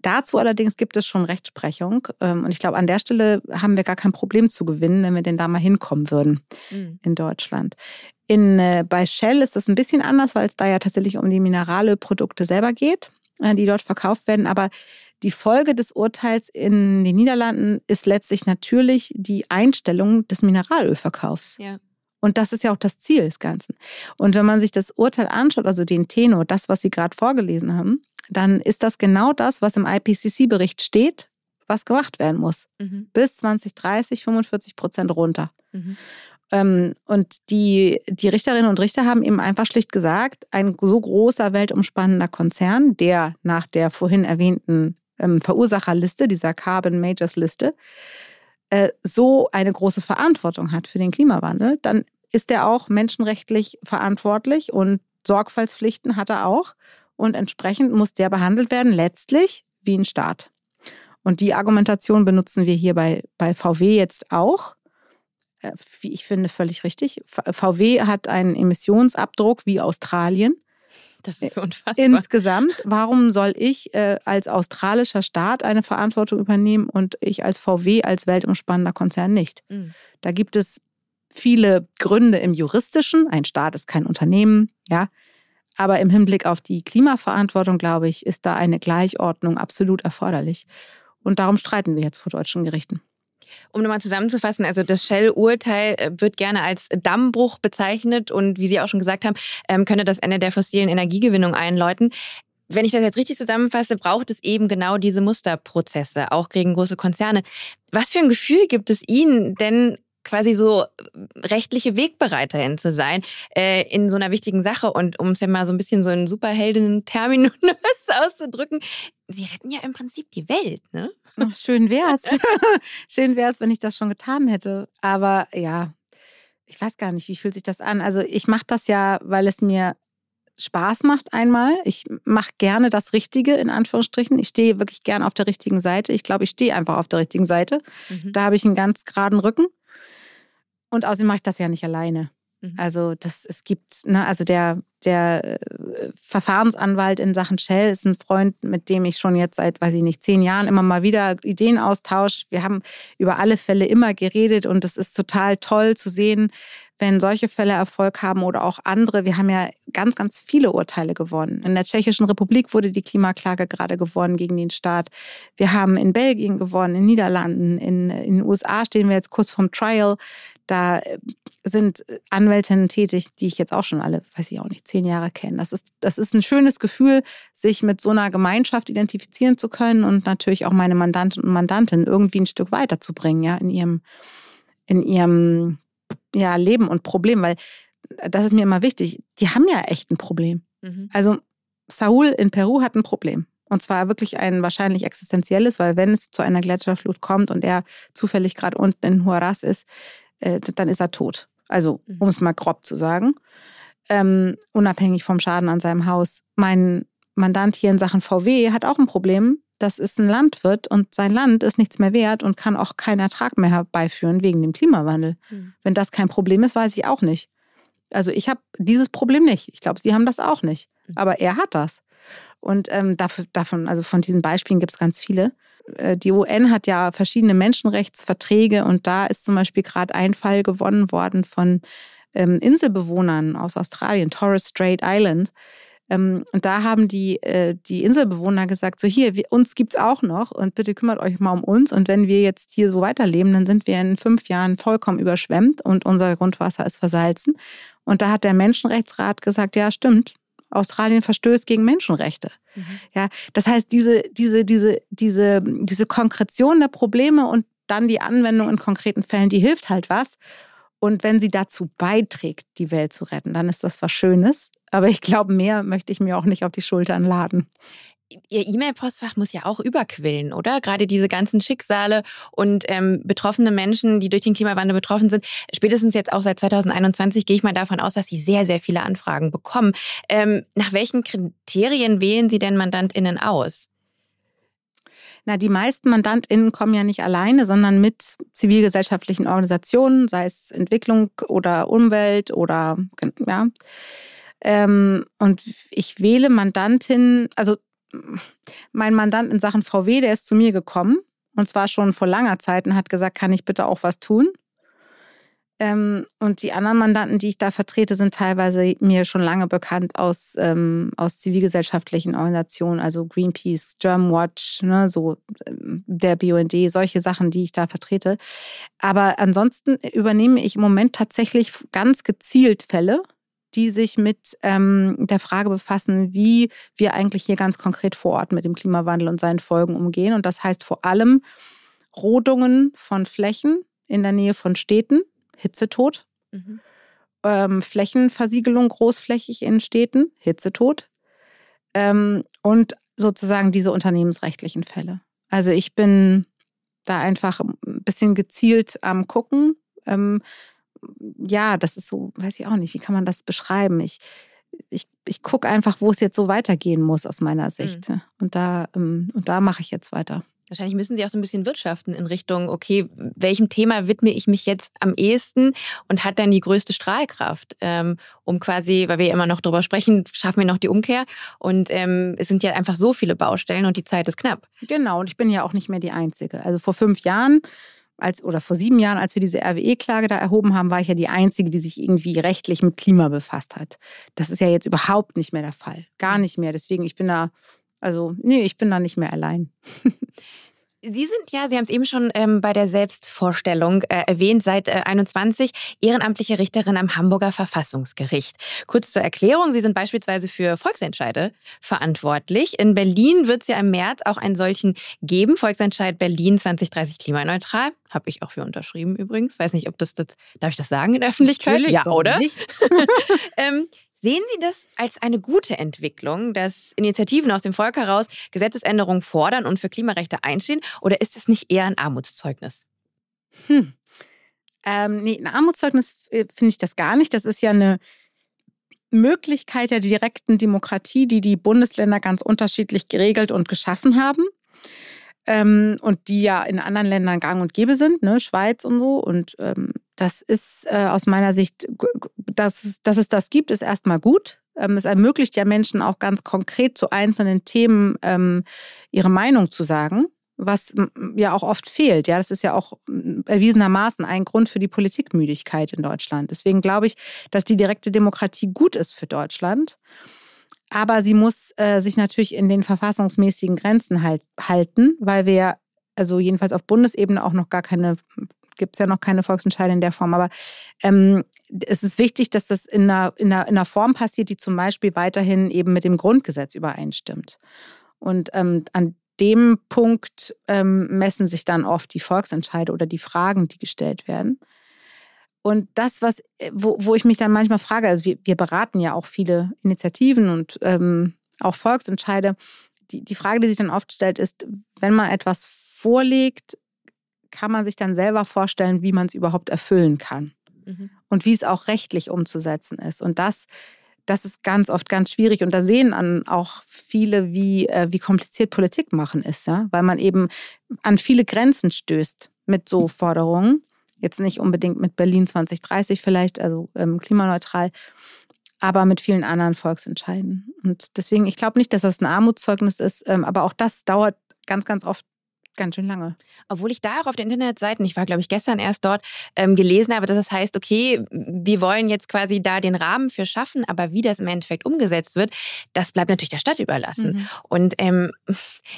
Dazu allerdings gibt es schon Rechtsprechung. Ähm, und ich glaube, an der Stelle haben wir gar kein Problem zu gewinnen, wenn wir denn da mal hinkommen würden mhm. in Deutschland. In, äh, bei Shell ist das ein bisschen anders, weil es da ja tatsächlich um die Mineralölprodukte selber geht, äh, die dort verkauft werden. Aber die Folge des Urteils in den Niederlanden ist letztlich natürlich die Einstellung des Mineralölverkaufs. Ja. Und das ist ja auch das Ziel des Ganzen. Und wenn man sich das Urteil anschaut, also den Tenor, das, was Sie gerade vorgelesen haben, dann ist das genau das, was im IPCC-Bericht steht, was gemacht werden muss. Mhm. Bis 2030 45 Prozent runter. Mhm. Ähm, und die, die Richterinnen und Richter haben eben einfach schlicht gesagt, ein so großer weltumspannender Konzern, der nach der vorhin erwähnten ähm, Verursacherliste, dieser Carbon Majors Liste, äh, so eine große Verantwortung hat für den Klimawandel, dann ist er auch menschenrechtlich verantwortlich und Sorgfaltspflichten hat er auch. Und entsprechend muss der behandelt werden, letztlich wie ein Staat. Und die Argumentation benutzen wir hier bei, bei VW jetzt auch. Äh, wie ich finde, völlig richtig. VW hat einen Emissionsabdruck wie Australien. Das ist so unfassbar. Insgesamt, warum soll ich äh, als australischer Staat eine Verantwortung übernehmen und ich als VW als weltumspannender Konzern nicht? Mhm. Da gibt es viele Gründe im juristischen. Ein Staat ist kein Unternehmen, ja. Aber im Hinblick auf die Klimaverantwortung, glaube ich, ist da eine Gleichordnung absolut erforderlich. Und darum streiten wir jetzt vor deutschen Gerichten. Um nochmal zusammenzufassen, also das Shell-Urteil äh, wird gerne als Dammbruch bezeichnet und wie Sie auch schon gesagt haben, ähm, könne das Ende der fossilen Energiegewinnung einläuten. Wenn ich das jetzt richtig zusammenfasse, braucht es eben genau diese Musterprozesse, auch gegen große Konzerne. Was für ein Gefühl gibt es Ihnen denn quasi so rechtliche Wegbereiterin zu sein äh, in so einer wichtigen Sache. Und um es ja mal so ein bisschen so in Superheldinnen-Terminus auszudrücken, sie retten ja im Prinzip die Welt, ne? Ach, schön wär's. schön wär's, wenn ich das schon getan hätte. Aber ja, ich weiß gar nicht, wie fühlt sich das an? Also ich mache das ja, weil es mir Spaß macht einmal. Ich mache gerne das Richtige, in Anführungsstrichen. Ich stehe wirklich gerne auf der richtigen Seite. Ich glaube, ich stehe einfach auf der richtigen Seite. Mhm. Da habe ich einen ganz geraden Rücken. Und außerdem mache ich das ja nicht alleine. Mhm. Also das, es gibt, ne, also der, der äh, Verfahrensanwalt in Sachen Shell ist ein Freund, mit dem ich schon jetzt seit, weiß ich nicht, zehn Jahren immer mal wieder Ideen austausche. Wir haben über alle Fälle immer geredet und es ist total toll zu sehen, wenn solche Fälle Erfolg haben oder auch andere. Wir haben ja ganz, ganz viele Urteile gewonnen. In der Tschechischen Republik wurde die Klimaklage gerade gewonnen gegen den Staat. Wir haben in Belgien gewonnen, in Niederlanden, in, in den USA stehen wir jetzt kurz vorm Trial. Da äh, sind Anwältinnen tätig, die ich jetzt auch schon alle, weiß ich auch nicht, zehn Jahre kenne. Das ist, das ist ein schönes Gefühl, sich mit so einer Gemeinschaft identifizieren zu können und natürlich auch meine Mandanten und Mandantinnen irgendwie ein Stück weiterzubringen, ja, in ihrem, in ihrem ja, Leben und Problem, weil das ist mir immer wichtig. Die haben ja echt ein Problem. Mhm. Also Saul in Peru hat ein Problem. Und zwar wirklich ein wahrscheinlich existenzielles, weil wenn es zu einer Gletscherflut kommt und er zufällig gerade unten in Huaraz ist, äh, dann ist er tot. Also, mhm. um es mal grob zu sagen. Ähm, unabhängig vom Schaden an seinem Haus. Mein Mandant hier in Sachen VW hat auch ein Problem. Das ist ein Landwirt und sein Land ist nichts mehr wert und kann auch keinen Ertrag mehr herbeiführen wegen dem Klimawandel. Mhm. Wenn das kein Problem ist, weiß ich auch nicht. Also ich habe dieses Problem nicht. Ich glaube, Sie haben das auch nicht. Mhm. Aber er hat das. Und ähm, davon, also von diesen Beispielen gibt es ganz viele. Äh, die UN hat ja verschiedene Menschenrechtsverträge und da ist zum Beispiel gerade ein Fall gewonnen worden von ähm, Inselbewohnern aus Australien, Torres Strait Island. Ähm, und da haben die, äh, die Inselbewohner gesagt, so hier, wir, uns gibt es auch noch und bitte kümmert euch mal um uns. Und wenn wir jetzt hier so weiterleben, dann sind wir in fünf Jahren vollkommen überschwemmt und unser Grundwasser ist versalzen. Und da hat der Menschenrechtsrat gesagt, ja stimmt, Australien verstößt gegen Menschenrechte. Mhm. Ja, das heißt, diese, diese, diese, diese, diese Konkretion der Probleme und dann die Anwendung in konkreten Fällen, die hilft halt was. Und wenn sie dazu beiträgt, die Welt zu retten, dann ist das was Schönes. Aber ich glaube, mehr möchte ich mir auch nicht auf die Schultern laden. Ihr E-Mail-Postfach muss ja auch überquillen, oder? Gerade diese ganzen Schicksale und ähm, betroffene Menschen, die durch den Klimawandel betroffen sind. Spätestens jetzt auch seit 2021 gehe ich mal davon aus, dass Sie sehr, sehr viele Anfragen bekommen. Ähm, nach welchen Kriterien wählen Sie denn MandantInnen aus? Na, die meisten MandantInnen kommen ja nicht alleine, sondern mit zivilgesellschaftlichen Organisationen, sei es Entwicklung oder Umwelt oder ja. Ähm, und ich wähle Mandantinnen, also mein Mandant in Sachen VW, der ist zu mir gekommen und zwar schon vor langer Zeit und hat gesagt, kann ich bitte auch was tun? Ähm, und die anderen Mandanten, die ich da vertrete, sind teilweise mir schon lange bekannt aus, ähm, aus zivilgesellschaftlichen Organisationen, also Greenpeace, Germanwatch, ne, so ähm, der BUND, solche Sachen, die ich da vertrete. Aber ansonsten übernehme ich im Moment tatsächlich ganz gezielt Fälle die sich mit ähm, der Frage befassen, wie wir eigentlich hier ganz konkret vor Ort mit dem Klimawandel und seinen Folgen umgehen. Und das heißt vor allem Rodungen von Flächen in der Nähe von Städten, Hitzetod, mhm. ähm, Flächenversiegelung großflächig in Städten, Hitzetod ähm, und sozusagen diese unternehmensrechtlichen Fälle. Also ich bin da einfach ein bisschen gezielt am Gucken. Ähm, ja, das ist so, weiß ich auch nicht, wie kann man das beschreiben? Ich, ich, ich gucke einfach, wo es jetzt so weitergehen muss aus meiner Sicht. Mhm. Und da, ähm, und da mache ich jetzt weiter. Wahrscheinlich müssen Sie auch so ein bisschen wirtschaften in Richtung, okay, welchem Thema widme ich mich jetzt am ehesten und hat dann die größte Strahlkraft, ähm, um quasi, weil wir immer noch darüber sprechen, schaffen wir noch die Umkehr. Und ähm, es sind ja einfach so viele Baustellen und die Zeit ist knapp. Genau, und ich bin ja auch nicht mehr die Einzige. Also vor fünf Jahren als oder vor sieben Jahren, als wir diese RWE-Klage da erhoben haben, war ich ja die Einzige, die sich irgendwie rechtlich mit Klima befasst hat. Das ist ja jetzt überhaupt nicht mehr der Fall. Gar nicht mehr. Deswegen, ich bin da, also, nee, ich bin da nicht mehr allein. Sie sind ja, Sie haben es eben schon ähm, bei der Selbstvorstellung äh, erwähnt, seit äh, 21 ehrenamtliche Richterin am Hamburger Verfassungsgericht. Kurz zur Erklärung, Sie sind beispielsweise für Volksentscheide verantwortlich. In Berlin wird es ja im März auch einen solchen geben, Volksentscheid Berlin 2030 klimaneutral. Habe ich auch für unterschrieben übrigens. Weiß nicht, ob das, das darf ich das sagen in der Öffentlichkeit? Natürlich, ja, oder? nicht? ähm, Sehen Sie das als eine gute Entwicklung, dass Initiativen aus dem Volk heraus Gesetzesänderungen fordern und für Klimarechte einstehen? Oder ist es nicht eher ein Armutszeugnis? Hm. Ähm, nee, ein Armutszeugnis äh, finde ich das gar nicht. Das ist ja eine Möglichkeit der direkten Demokratie, die die Bundesländer ganz unterschiedlich geregelt und geschaffen haben. Ähm, und die ja in anderen Ländern gang und gäbe sind, ne? Schweiz und so. Und ähm, das ist äh, aus meiner Sicht, dass, es- dass es das gibt, ist erstmal gut. Ähm, es ermöglicht ja Menschen auch ganz konkret zu einzelnen Themen ähm, ihre Meinung zu sagen, was ja auch oft fehlt. Ja, das ist ja auch erwiesenermaßen ein Grund für die Politikmüdigkeit in Deutschland. Deswegen glaube ich, dass die direkte Demokratie gut ist für Deutschland. Aber sie muss äh, sich natürlich in den verfassungsmäßigen Grenzen halt, halten, weil wir, also jedenfalls auf Bundesebene auch noch gar keine, gibt es ja noch keine Volksentscheide in der Form, aber ähm, es ist wichtig, dass das in einer, in, einer, in einer Form passiert, die zum Beispiel weiterhin eben mit dem Grundgesetz übereinstimmt. Und ähm, an dem Punkt ähm, messen sich dann oft die Volksentscheide oder die Fragen, die gestellt werden. Und das, was, äh, wo, wo ich mich dann manchmal frage, also wir, wir beraten ja auch viele Initiativen und ähm, auch Volksentscheide. Die, die Frage, die sich dann oft stellt, ist, wenn man etwas vorlegt, kann man sich dann selber vorstellen, wie man es überhaupt erfüllen kann und wie es auch rechtlich umzusetzen ist. Und das, das ist ganz oft ganz schwierig. Und da sehen an auch viele, wie, äh, wie kompliziert Politik machen ist, ja? weil man eben an viele Grenzen stößt mit so Forderungen. Jetzt nicht unbedingt mit Berlin 2030 vielleicht, also ähm, klimaneutral, aber mit vielen anderen Volksentscheiden. Und deswegen, ich glaube nicht, dass das ein Armutszeugnis ist, ähm, aber auch das dauert ganz, ganz oft ganz schön lange. Obwohl ich da auch auf den Internetseiten, ich war glaube ich gestern erst dort, ähm, gelesen habe, dass es heißt, okay, wir wollen jetzt quasi da den Rahmen für schaffen, aber wie das im Endeffekt umgesetzt wird, das bleibt natürlich der Stadt überlassen. Mhm. Und ähm,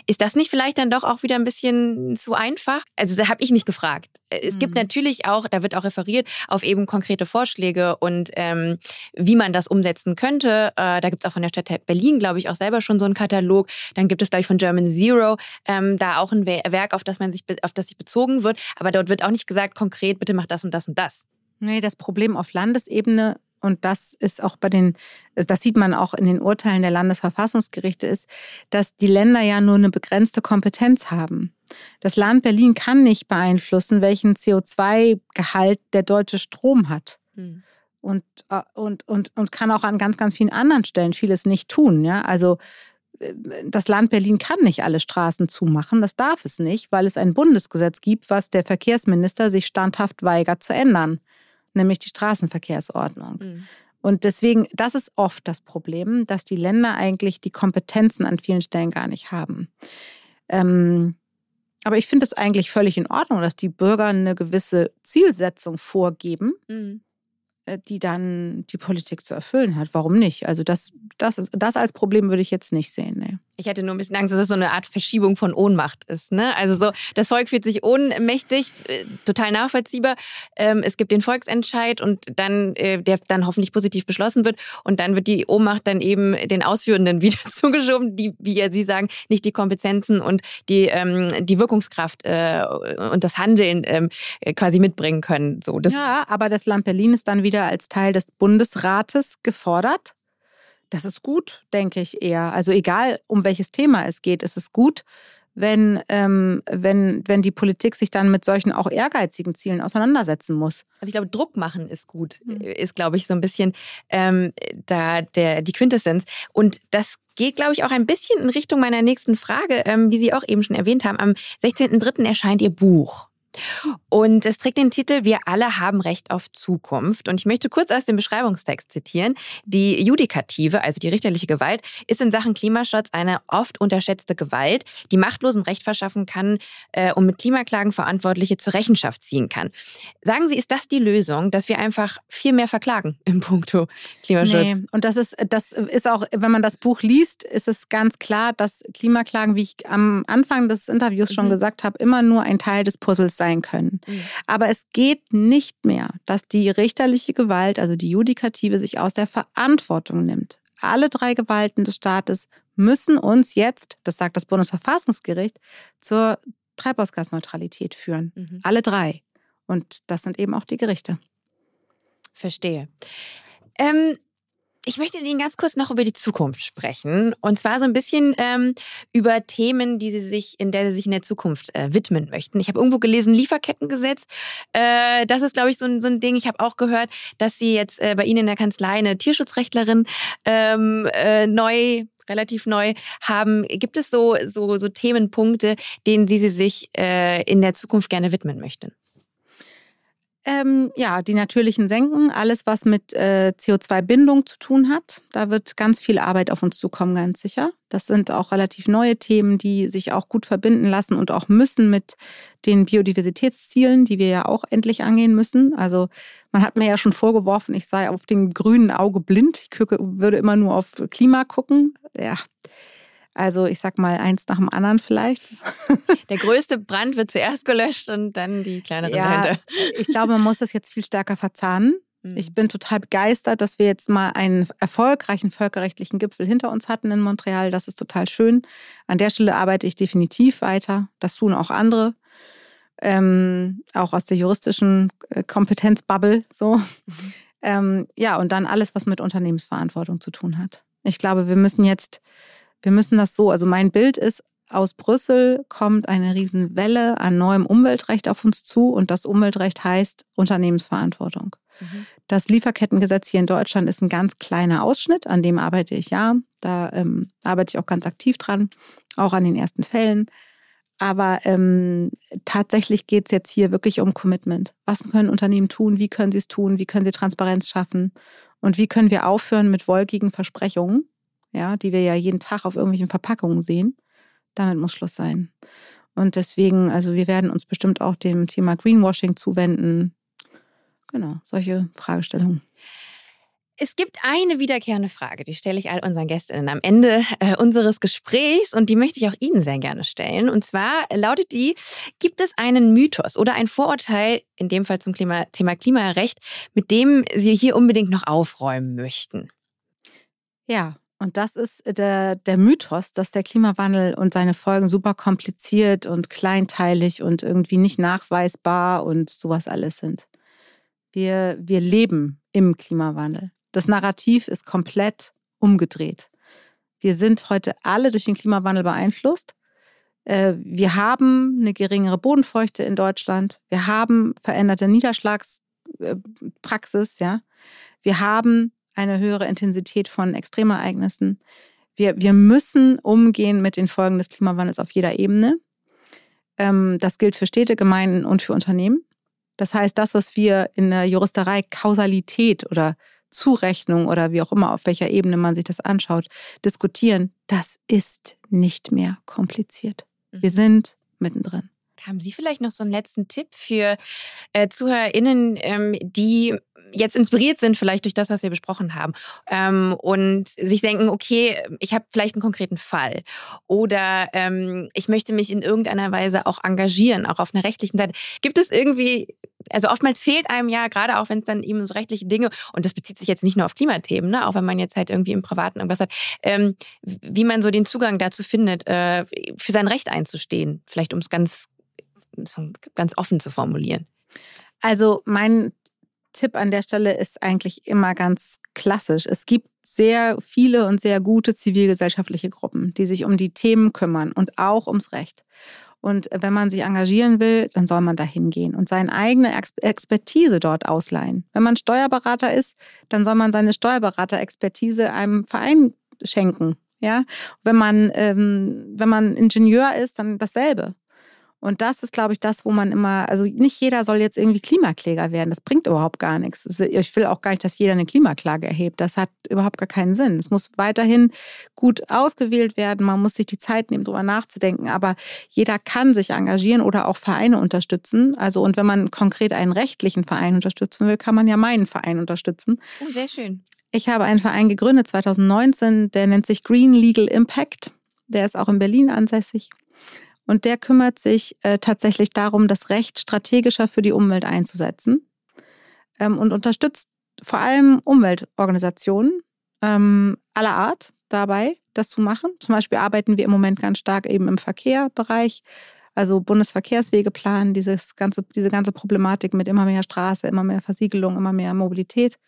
ist das nicht vielleicht dann doch auch wieder ein bisschen zu einfach? Also da habe ich mich gefragt. Es gibt Mhm. natürlich auch, da wird auch referiert auf eben konkrete Vorschläge und ähm, wie man das umsetzen könnte. Äh, da gibt es auch von der Stadt Berlin, glaube ich, auch selber schon so einen Katalog. Dann gibt es, glaube ich, von German Zero ähm, da auch ein We- Werk, auf das man sich, auf das sich bezogen wird. Aber dort wird auch nicht gesagt, konkret, bitte mach das und das und das. Nee, das Problem auf Landesebene, und das ist auch bei den, das sieht man auch in den Urteilen der Landesverfassungsgerichte, ist, dass die Länder ja nur eine begrenzte Kompetenz haben. Das Land Berlin kann nicht beeinflussen, welchen CO2-Gehalt der deutsche Strom hat. Und, äh, und, und, und kann auch an ganz, ganz vielen anderen Stellen vieles nicht tun. Ja? Also äh, das Land Berlin kann nicht alle Straßen zumachen, das darf es nicht, weil es ein Bundesgesetz gibt, was der Verkehrsminister sich standhaft weigert zu ändern, nämlich die Straßenverkehrsordnung. Und deswegen, das ist oft das Problem, dass die Länder eigentlich die Kompetenzen an vielen Stellen gar nicht haben. Ähm, aber ich finde es eigentlich völlig in Ordnung, dass die Bürger eine gewisse Zielsetzung vorgeben, Mhm. äh, die dann die Politik zu erfüllen hat. Warum nicht? Also das, das, ist, das als Problem würde ich jetzt nicht sehen. Nee. Ich hätte nur ein bisschen Angst, dass es so eine Art Verschiebung von Ohnmacht ist. Ne? Also so, das Volk fühlt sich ohnmächtig, äh, total nachvollziehbar. Ähm, es gibt den Volksentscheid und dann, äh, der dann hoffentlich positiv beschlossen wird. Und dann wird die Ohnmacht dann eben den Ausführenden wieder zugeschoben, die, wie ja Sie sagen, nicht die Kompetenzen und die, ähm, die Wirkungskraft äh, und das Handeln ähm, äh, quasi mitbringen können. So, das, ja, aber das Land Berlin ist dann wieder als Teil des Bundesrates gefordert. Das ist gut, denke ich eher. Also egal, um welches Thema es geht, ist es gut, wenn, ähm, wenn, wenn die Politik sich dann mit solchen auch ehrgeizigen Zielen auseinandersetzen muss. Also ich glaube, Druck machen ist gut, Mhm. ist, glaube ich, so ein bisschen ähm, da der, die Quintessenz. Und das geht, glaube ich, auch ein bisschen in Richtung meiner nächsten Frage, ähm, wie Sie auch eben schon erwähnt haben. Am 16.03. erscheint Ihr Buch. Und es trägt den Titel Wir alle haben Recht auf Zukunft. Und ich möchte kurz aus dem Beschreibungstext zitieren. Die Judikative, also die richterliche Gewalt, ist in Sachen Klimaschutz eine oft unterschätzte Gewalt, die Machtlosen Recht verschaffen kann äh, und mit Klimaklagen Verantwortliche zur Rechenschaft ziehen kann. Sagen Sie, ist das die Lösung, dass wir einfach viel mehr verklagen im Punkto Klimaschutz? Nee, und das ist, das ist auch, wenn man das Buch liest, ist es ganz klar, dass Klimaklagen, wie ich am Anfang des Interviews schon mhm. gesagt habe, immer nur ein Teil des Puzzles sein können. Mhm. Aber es geht nicht mehr, dass die richterliche Gewalt, also die Judikative, sich aus der Verantwortung nimmt. Alle drei Gewalten des Staates müssen uns jetzt, das sagt das Bundesverfassungsgericht, zur Treibhausgasneutralität führen. Mhm. Alle drei. Und das sind eben auch die Gerichte. Verstehe. Ähm, ich möchte Ihnen ganz kurz noch über die Zukunft sprechen. Und zwar so ein bisschen ähm, über Themen, die Sie sich, in der Sie sich in der Zukunft äh, widmen möchten. Ich habe irgendwo gelesen, Lieferkettengesetz. Äh, das ist, glaube ich, so ein, so ein Ding. Ich habe auch gehört, dass Sie jetzt äh, bei Ihnen in der Kanzlei eine Tierschutzrechtlerin ähm, äh, neu relativ neu haben. Gibt es so, so, so Themenpunkte, denen Sie, Sie sich äh, in der Zukunft gerne widmen möchten? Ähm, ja, die natürlichen Senken, alles, was mit äh, CO2-Bindung zu tun hat. Da wird ganz viel Arbeit auf uns zukommen, ganz sicher. Das sind auch relativ neue Themen, die sich auch gut verbinden lassen und auch müssen mit den Biodiversitätszielen, die wir ja auch endlich angehen müssen. Also man hat mir ja schon vorgeworfen, ich sei auf dem grünen Auge blind. Ich würde immer nur auf Klima gucken. Ja, also ich sag mal eins nach dem anderen vielleicht. Der größte Brand wird zuerst gelöscht und dann die kleineren ja, dahinter. Ich glaube, man muss das jetzt viel stärker verzahnen. Mhm. Ich bin total begeistert, dass wir jetzt mal einen erfolgreichen völkerrechtlichen Gipfel hinter uns hatten in Montreal. Das ist total schön. An der Stelle arbeite ich definitiv weiter. Das tun auch andere. Ähm, auch aus der juristischen äh, Kompetenzbubble so. Mhm. Ähm, ja, und dann alles, was mit Unternehmensverantwortung zu tun hat. Ich glaube, wir müssen jetzt wir müssen das so, also mein Bild ist, aus Brüssel kommt eine Riesenwelle an neuem Umweltrecht auf uns zu und das Umweltrecht heißt Unternehmensverantwortung. Mhm. Das Lieferkettengesetz hier in Deutschland ist ein ganz kleiner Ausschnitt, an dem arbeite ich ja. Da ähm, arbeite ich auch ganz aktiv dran, auch an den ersten Fällen. Aber ähm, tatsächlich geht es jetzt hier wirklich um Commitment. Was können Unternehmen tun? Wie können sie es tun? Wie können sie Transparenz schaffen? Und wie können wir aufhören mit wolkigen Versprechungen? Ja, die wir ja jeden Tag auf irgendwelchen Verpackungen sehen. Damit muss Schluss sein. Und deswegen, also wir werden uns bestimmt auch dem Thema Greenwashing zuwenden. Genau, solche Fragestellungen. Es gibt eine wiederkehrende Frage, die stelle ich all unseren Gästinnen am Ende äh, unseres Gesprächs und die möchte ich auch Ihnen sehr gerne stellen. Und zwar lautet die, gibt es einen Mythos oder ein Vorurteil, in dem Fall zum Klima, Thema Klimarecht, mit dem Sie hier unbedingt noch aufräumen möchten? Ja, und das ist der, der Mythos, dass der Klimawandel und seine Folgen super kompliziert und kleinteilig und irgendwie nicht nachweisbar und sowas alles sind. Wir, wir leben im Klimawandel. Das Narrativ ist komplett umgedreht. Wir sind heute alle durch den Klimawandel beeinflusst. Äh, wir haben eine geringere Bodenfeuchte in Deutschland. Wir haben veränderte Niederschlagspraxis. Ja. Wir haben eine höhere Intensität von Extremereignissen. Wir, wir müssen umgehen mit den Folgen des Klimawandels auf jeder Ebene. Ähm, das gilt für Städte, Gemeinden und für Unternehmen. Das heißt, das, was wir in der Juristerei Kausalität oder Zurechnung oder wie auch immer, auf welcher Ebene man sich das anschaut, diskutieren, das ist nicht mehr kompliziert. Wir mhm. sind mittendrin. Haben Sie vielleicht noch so einen letzten Tipp für äh, ZuhörerInnen, ähm, die jetzt inspiriert sind, vielleicht durch das, was wir besprochen haben, ähm, und sich denken, okay, ich habe vielleicht einen konkreten Fall oder ähm, ich möchte mich in irgendeiner Weise auch engagieren, auch auf einer rechtlichen Seite. Gibt es irgendwie, also oftmals fehlt einem ja, gerade auch wenn es dann eben so rechtliche Dinge, und das bezieht sich jetzt nicht nur auf Klimathemen, ne, auch wenn man jetzt halt irgendwie im Privaten irgendwas hat, ähm, wie man so den Zugang dazu findet, äh, für sein Recht einzustehen, vielleicht um es ganz, ganz offen zu formulieren. Also mein Tipp an der Stelle ist eigentlich immer ganz klassisch. Es gibt sehr viele und sehr gute zivilgesellschaftliche Gruppen, die sich um die Themen kümmern und auch ums Recht. Und wenn man sich engagieren will, dann soll man da hingehen und seine eigene Expertise dort ausleihen. Wenn man Steuerberater ist, dann soll man seine Steuerberaterexpertise einem Verein schenken. Ja, wenn man, ähm, wenn man Ingenieur ist, dann dasselbe. Und das ist, glaube ich, das, wo man immer, also nicht jeder soll jetzt irgendwie Klimakläger werden. Das bringt überhaupt gar nichts. Ich will auch gar nicht, dass jeder eine Klimaklage erhebt. Das hat überhaupt gar keinen Sinn. Es muss weiterhin gut ausgewählt werden. Man muss sich die Zeit nehmen, darüber nachzudenken. Aber jeder kann sich engagieren oder auch Vereine unterstützen. Also, und wenn man konkret einen rechtlichen Verein unterstützen will, kann man ja meinen Verein unterstützen. Oh, sehr schön. Ich habe einen Verein gegründet 2019, der nennt sich Green Legal Impact. Der ist auch in Berlin ansässig. Und der kümmert sich äh, tatsächlich darum, das Recht strategischer für die Umwelt einzusetzen ähm, und unterstützt vor allem Umweltorganisationen ähm, aller Art dabei, das zu machen. Zum Beispiel arbeiten wir im Moment ganz stark eben im Verkehrbereich, also Bundesverkehrswegeplan, dieses ganze, diese ganze Problematik mit immer mehr Straße, immer mehr Versiegelung, immer mehr Mobilität.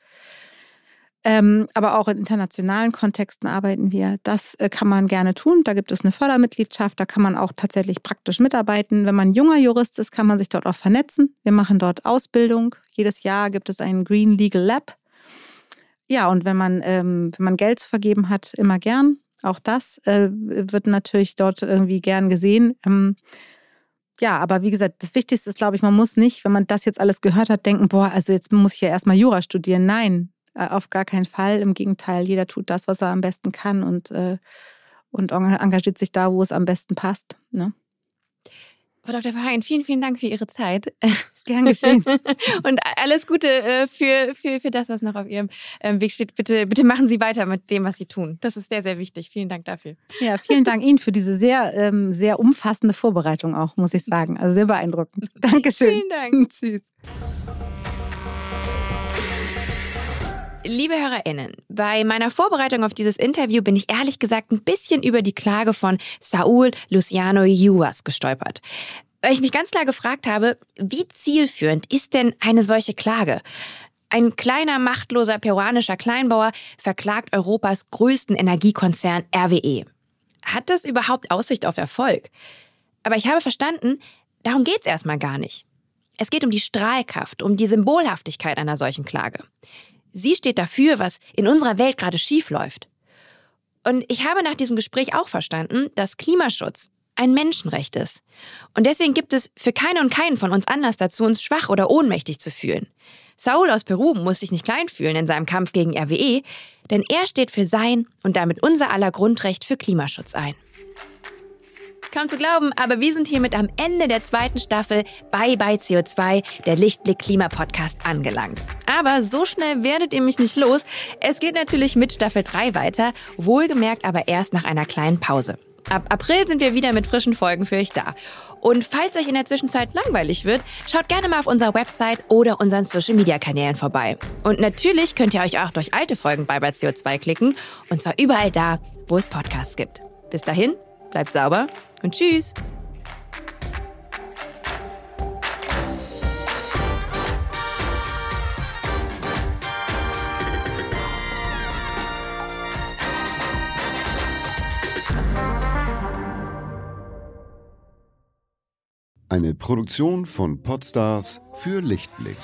Ähm, aber auch in internationalen Kontexten arbeiten wir. Das äh, kann man gerne tun. Da gibt es eine Fördermitgliedschaft, da kann man auch tatsächlich praktisch mitarbeiten. Wenn man junger Jurist ist, kann man sich dort auch vernetzen. Wir machen dort Ausbildung. Jedes Jahr gibt es einen Green Legal Lab. Ja, und wenn man, ähm, wenn man Geld zu vergeben hat, immer gern. Auch das äh, wird natürlich dort irgendwie gern gesehen. Ähm, ja, aber wie gesagt, das Wichtigste ist, glaube ich, man muss nicht, wenn man das jetzt alles gehört hat, denken, boah, also jetzt muss ich ja erstmal Jura studieren. Nein, auf gar keinen Fall. Im Gegenteil, jeder tut das, was er am besten kann und, äh, und engagiert sich da, wo es am besten passt. Ne? Frau Dr. Verheyen, vielen, vielen Dank für Ihre Zeit. Gern geschehen. Und alles Gute äh, für, für, für das, was noch auf Ihrem ähm, Weg steht. Bitte, bitte machen Sie weiter mit dem, was Sie tun. Das ist sehr, sehr wichtig. Vielen Dank dafür. Ja, vielen Dank Ihnen für diese sehr, ähm, sehr umfassende Vorbereitung auch, muss ich sagen. Also sehr beeindruckend. Dankeschön. Vielen Dank. Tschüss. Liebe HörerInnen, bei meiner Vorbereitung auf dieses Interview bin ich ehrlich gesagt ein bisschen über die Klage von Saul Luciano Juas gestolpert. Weil ich mich ganz klar gefragt habe, wie zielführend ist denn eine solche Klage? Ein kleiner, machtloser peruanischer Kleinbauer verklagt Europas größten Energiekonzern RWE. Hat das überhaupt Aussicht auf Erfolg? Aber ich habe verstanden, darum geht's erstmal gar nicht. Es geht um die Strahlkraft, um die Symbolhaftigkeit einer solchen Klage. Sie steht dafür, was in unserer Welt gerade schief läuft. Und ich habe nach diesem Gespräch auch verstanden, dass Klimaschutz ein Menschenrecht ist. Und deswegen gibt es für keine und keinen von uns Anlass dazu, uns schwach oder ohnmächtig zu fühlen. Saul aus Peru muss sich nicht klein fühlen in seinem Kampf gegen RWE, denn er steht für sein und damit unser aller Grundrecht für Klimaschutz ein. Kaum zu glauben, aber wir sind hiermit am Ende der zweiten Staffel Bye Bye CO2, der Lichtblick Klima Podcast angelangt. Aber so schnell werdet ihr mich nicht los. Es geht natürlich mit Staffel 3 weiter, wohlgemerkt aber erst nach einer kleinen Pause. Ab April sind wir wieder mit frischen Folgen für euch da. Und falls euch in der Zwischenzeit langweilig wird, schaut gerne mal auf unserer Website oder unseren Social Media Kanälen vorbei. Und natürlich könnt ihr euch auch durch alte Folgen bei Bye CO2 klicken. Und zwar überall da, wo es Podcasts gibt. Bis dahin, bleibt sauber und tschüss. Eine Produktion von Podstars für Lichtblick.